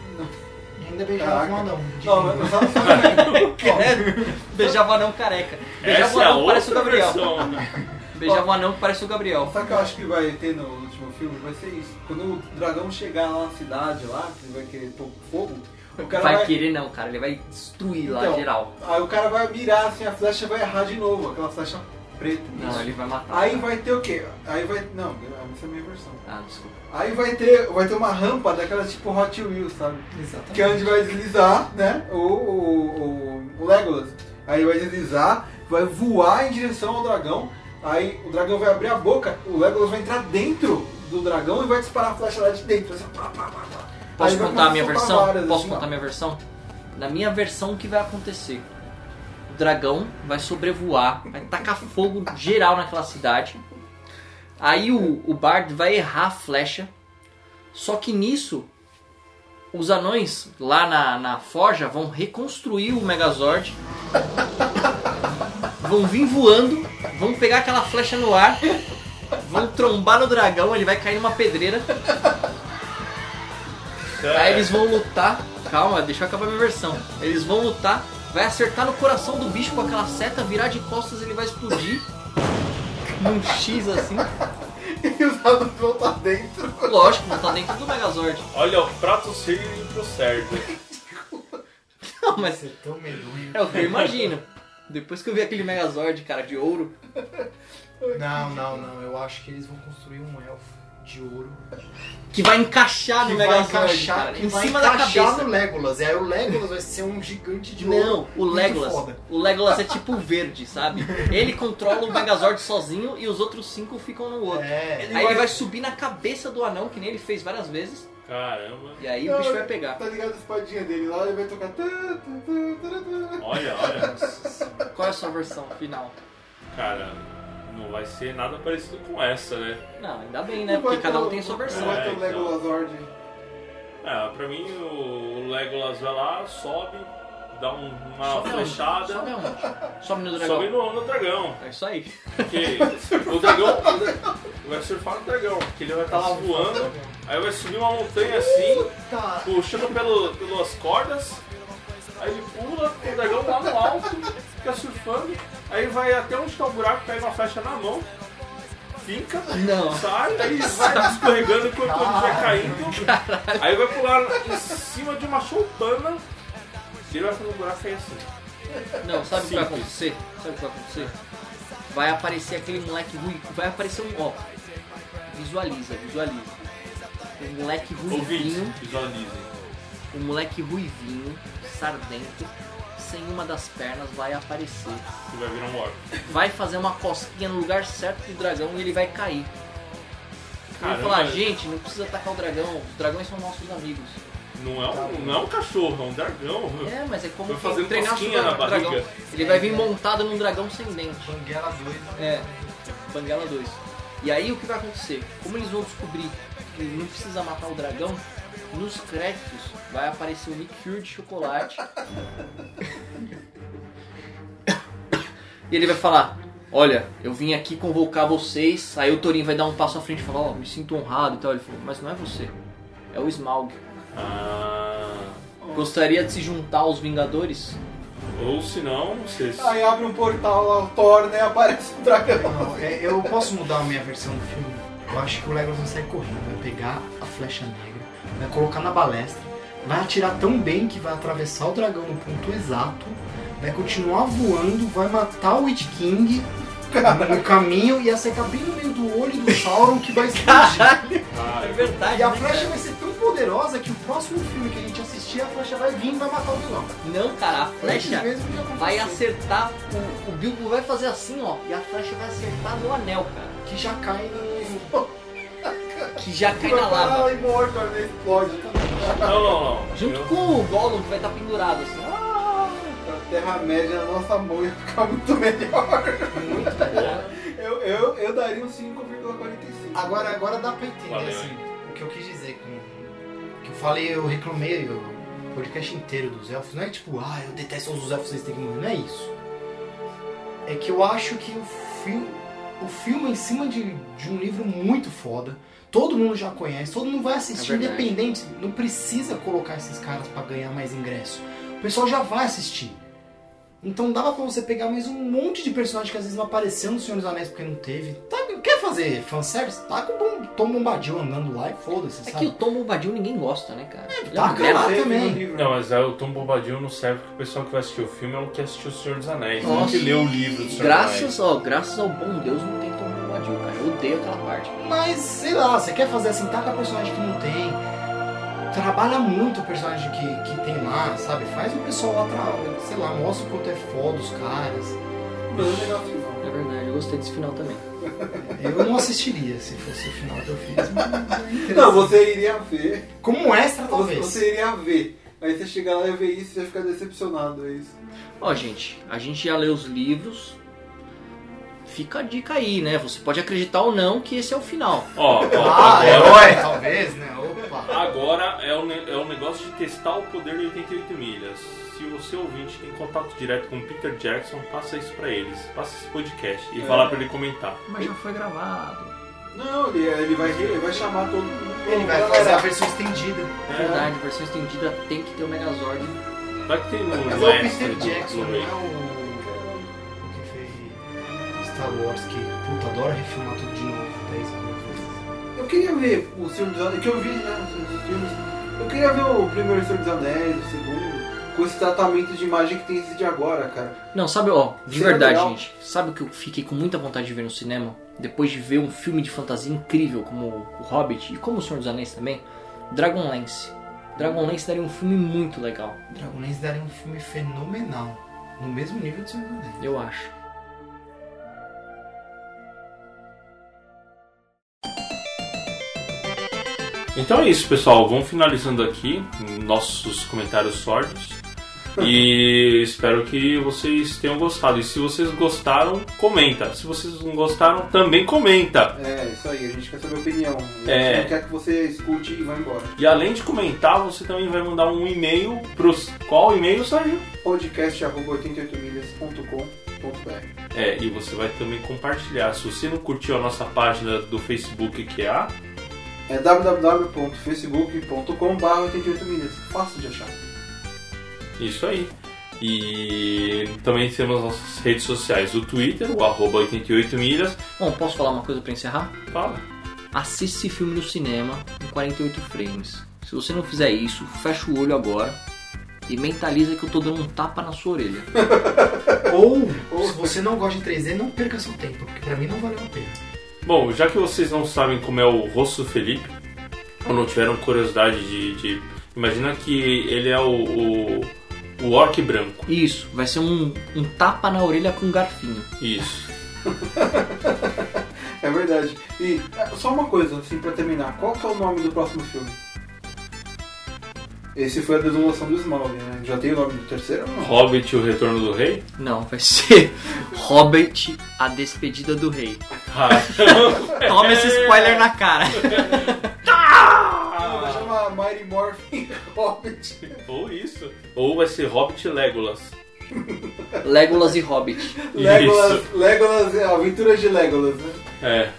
E ainda beijava
Caraca.
um anão.
Não, mas sabe, sabe,
Beijava o anão careca. Beijava
Essa
o
é a
anão que parece o Gabriel.
versão. né?
Beijava o anão que parece o Gabriel.
sabe o que eu acho que vai ter no último filme? Vai ser isso. Quando o dragão chegar lá na cidade, lá, que ele vai querer pôr fogo, o cara
Vai
vai,
querer não, cara. Ele vai destruir lá
Então,
geral.
Aí o cara vai mirar assim, a flecha vai errar de novo, aquela flecha preta.
Não,
Isso.
ele vai matar.
Aí vai ter o quê? Aí vai. Não, essa é a minha versão.
Ah, desculpa.
Aí vai ter, vai ter uma rampa daquela tipo Hot Wheels, sabe?
Exatamente.
Que é onde vai deslizar, né? O, o, o, o Legolas. Aí vai deslizar, vai voar em direção ao dragão. Aí o dragão vai abrir a boca, o Legolas vai entrar dentro do dragão e vai disparar a flecha lá de dentro. Assim, pá, pá, pá.
Posso contar a minha versão?
várias,
Posso
assim,
contar a minha versão? Na minha versão, o que vai acontecer? O dragão vai sobrevoar, vai tacar fogo geral naquela cidade. Aí o, o Bard vai errar a flecha. Só que nisso, os anões lá na, na forja vão reconstruir o Megazord. Vão vir voando, vão pegar aquela flecha no ar, vão trombar no dragão, ele vai cair numa pedreira. Aí eles vão lutar. Calma, deixa eu acabar minha versão. Eles vão lutar, vai acertar no coração do bicho com aquela seta, virar de costas ele vai explodir. Num X assim.
E os adultos vão estar dentro.
Lógico, não tá dentro do Megazord.
Olha, o prato cheio pro certo.
Não, mas
Você é tão medonho.
é o que eu imagino. Depois que eu vi aquele Megazord, cara, de ouro.
Não, não, não. Eu acho que eles vão construir um elfo de ouro.
Que vai encaixar
Que
no
vai
Megazord,
encaixar,
cara,
que
em
vai
cima da
encaixar
cabeça.
no Legolas. E aí o Legolas vai ser um gigante de ouro.
Não, o Legolas.
foda.
O Legolas é tipo verde, sabe? Ele controla o Megazord sozinho e os outros cinco ficam no outro.
É.
Aí ele vai subir na cabeça do anão, que nem ele fez várias vezes.
Caramba.
E aí o bicho vai pegar.
Tá ligado a espadinha dele lá, ele vai tocar. tá, tá, tá, tá, tá.
Olha, olha.
Qual é a sua versão final?
Cara, não vai ser nada parecido com essa, né?
Não, ainda bem, né?
Não
Porque cada um
o-
tem sua
Não
versão.
vai ter
É,
o Legolasord.
É, pra mim o Legolas vai lá, sobe, dá um- uma
Sobe
flechada,
Sobe aonde? Sobe no dragão.
sobe no, no dragão.
É isso aí.
Porque o dragão o dra- vai surfar no dragão, que ele vai estar lá voando, aí vai subir uma montanha assim,
Tá.
puxando pelo, pelas cordas, aí ele pula, o dragão lá no alto, fica surfando, aí vai até onde está o buraco, pega uma flecha na mão, finca,
Não.
sai, aí vai escorregando enquanto ele vai caindo, aí vai pular em cima de uma choupana, e ele vai fazer um buraco aí assim.
Não, sabe o que vai acontecer? Sabe o que vai acontecer? Vai aparecer aquele moleque ruim. Vai aparecer um. Ó. Visualiza, visualiza. Um moleque ruivinho.
visualizem.
Um moleque ruivinho, sardento, sem uma das pernas, vai aparecer.
Vai virar um orc.
Vai fazer uma cosquinha no lugar certo do dragão e ele vai cair. Ele vai
Caramba.
falar, gente, não precisa atacar o dragão, os dragões são nossos amigos.
Não é um, não é um cachorro, é um dragão.
É, mas é como
Vai fazendo
treinar
cosquinha na
dragão. Ele vai vir montado num dragão sem dente.
Banguela 2.
É, Banguela 2. E aí o que vai acontecer? Como eles vão descobrir que não precisa matar o dragão, nos créditos vai aparecer o Nick Fury de chocolate. e ele vai falar: Olha, eu vim aqui convocar vocês. Aí o Torinho vai dar um passo à frente e falar: Ó, me sinto honrado e tal. Ele falou: Mas não é você, é o Smaug.
Ah,
Gostaria de se juntar aos Vingadores?
ou se não, vocês.
Aí abre um portal lá, o Thor, né? Aparece um dragão.
Não, é, eu posso mudar a minha versão do filme? Eu acho que o Legolas vai sair correndo, vai pegar a flecha negra, vai colocar na balestra, vai atirar tão bem que vai atravessar o dragão no ponto exato, vai continuar voando, vai matar o Witch King no caminho e acertar bem no meio do olho do Sauron que vai explodir.
Ah,
É verdade.
E a
né,
flecha vai ser tão poderosa que o próximo filme que a gente assistir, a flecha vai vir e vai matar o vilão.
Não, cara, a flecha vai acertar. O, o Bilbo vai fazer assim, ó. E a flecha vai acertar no anel, cara.
Que já cai no.
Que já cai na lava.
Ai, morto, a arma explode.
Não, não, não.
Junto
Eu-
com o Gollum que vai estar pendurado assim. Ah,
A Terra-média na nossa mão ia ficar muito melhor.
muito bom.
Eu, eu, eu daria um 5,45.
Agora, agora dá pra entender
Valeu,
assim, o que eu quis dizer com. Que eu falei, eu reclamei o podcast inteiro dos elfos. Não é tipo, ah, eu detesto os elfos, vocês têm que morrer. Não é isso. É que eu acho que o filme. O filme é em cima de, de um livro muito foda. Todo mundo já conhece, todo mundo vai assistir,
É
independente. Não precisa colocar esses caras pra ganhar mais ingresso. O pessoal já vai assistir. Então dava pra você pegar mais um monte de personagem que às vezes não apareceu no Senhor dos Anéis porque não teve. Tá, quer fazer fanservice? Tá com o Bom- Tom Bombadil andando lá e foda-se,
É
sabe?
que o Tom Bombadil ninguém gosta, né, cara? Ele é
tá
uma merda.
lá também.
Não, mas aí o Tom Bobadil não serve porque o pessoal que vai assistir o filme é o que assistiu o Senhor dos Anéis, não
Nossa.
que leu o livro do Senhor dos
Graças, ó, graças ao bom Deus não tem Tom Bombadil, cara. Eu odeio aquela parte.
Mas, sei lá, você quer fazer assim, taca personagem que não tem. Trabalha muito o personagem que, que tem lá, sabe? Faz o pessoal lá, sei lá, mostra o quanto é foda os caras.
Mas é legal assim, não.
É verdade, eu gostei desse final também.
Eu não assistiria se fosse o final que eu fiz, mas é.
Não, você iria ver.
Como extra,
Você,
talvez.
você iria ver. Aí você chegar lá e ver isso e vai ficar decepcionado, é isso.
Ó, gente, a gente já leu os livros. Fica a dica aí, né? Você pode acreditar ou não que esse é o final.
Ó, ó,
Ah,
agora,
herói, talvez, né?
Agora é o, ne- é o negócio de testar o poder de 88 milhas. Se você ouvinte tem contato direto com o Peter Jackson, passa isso pra eles. Passa esse podcast e
É.
fala pra ele comentar.
Mas já foi gravado.
Não, ele, ele, vai, ele vai chamar todo mundo.
Ele vai fazer a versão estendida.
É verdade, versão estendida tem que ter o Megazord.
Vai que tem no
Mas é o
extra
Peter
do
Jackson, não
Blu-ray.
é o... o que fez Star Wars, que puta, adora refilmar tudo
Eu queria ver o Senhor dos Anéis, que eu vi né, os filmes. Eu queria ver o primeiro Senhor dos Anéis, o segundo, com esse tratamento de imagem que tem esse de agora, cara.
Não, sabe, ó, de
Seria
verdade,
legal.
gente. Sabe o que eu fiquei com muita vontade de ver no cinema? Depois de ver um filme de fantasia incrível como O Hobbit e como O Senhor dos Anéis também? Dragonlance. Dragonlance daria um filme muito legal,
Dragonlance daria um filme fenomenal. No mesmo nível de Senhor dos Anéis.
eu acho.
Então é isso, pessoal. Vamos finalizando aqui nossos comentários sórdidos. E espero que vocês tenham gostado. E se vocês gostaram, comenta. Se vocês não gostaram, também comenta.
É, isso aí, a gente quer saber a opinião. A
É.
gente não quer que você escute e vá embora.
E além de comentar, você também vai mandar um e-mail pros. Qual e-mail saiu?
podcast.88milhas.com.br
É, e você vai também compartilhar. Se você não curtiu a nossa página do Facebook, que é a.
É www.facebook.com.br 88milhas. Fácil de achar.
Isso aí. E também temos nossas redes sociais, o Twitter, o arroba 88milhas.
Bom, posso falar uma coisa pra encerrar?
Fala.
Assiste esse filme no cinema em 48 frames. Se você não fizer isso, fecha o olho agora e mentaliza que eu tô dando um tapa na sua orelha.
Ou, se você não gosta de 3D, não perca seu tempo, porque pra mim não valeu a pena.
Bom, já que vocês não sabem como é o rosto do Felipe, ou não tiveram curiosidade de. de- imagina que ele é o, o, o orc branco.
Isso, vai ser um, um tapa na orelha com um garfinho.
Isso.
É verdade. E é, só uma coisa, assim, pra terminar. Qual que é o nome do próximo filme? Esse foi a desolação do Smaug, né? Já tem o nome do terceiro não?
Hobbit, o retorno do rei?
Não, vai ser Hobbit, a despedida do rei. Toma esse spoiler na cara.
Ah, vai chamar Mighty Morphin Hobbit.
Ou isso. Ou vai ser Hobbit Legolas.
Legolas e Hobbit.
Legolas, Legolas, é, Aventuras de Legolas, né?
É.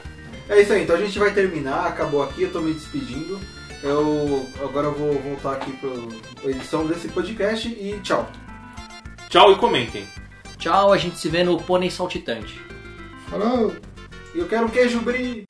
É isso aí, então a gente vai terminar, acabou aqui, eu tô me despedindo. Eu agora eu vou voltar aqui pra edição desse podcast e tchau.
Tchau e comentem.
Tchau, a gente se vê no Pônei Saltitante.
Falou! Eu quero um queijo brie!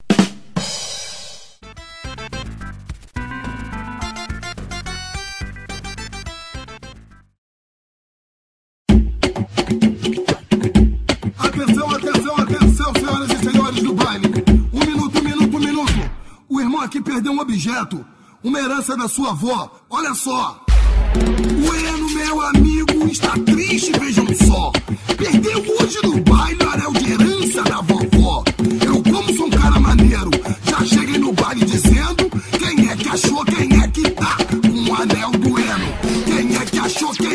Atenção, atenção, atenção, senhoras e senhores do baile. Um minuto, um minuto, um minuto. O irmão aqui perdeu um objeto. Uma herança da sua avó. Olha só. O Eno, meu amigo, está triste, vejam só. Perdeu hoje no baile o anel de herança da vovó. Eu, como sou um cara maneiro, já cheguei no baile dizendo: Quem é que achou, quem é que tá com o anel do Eno? Quem é que achou, quem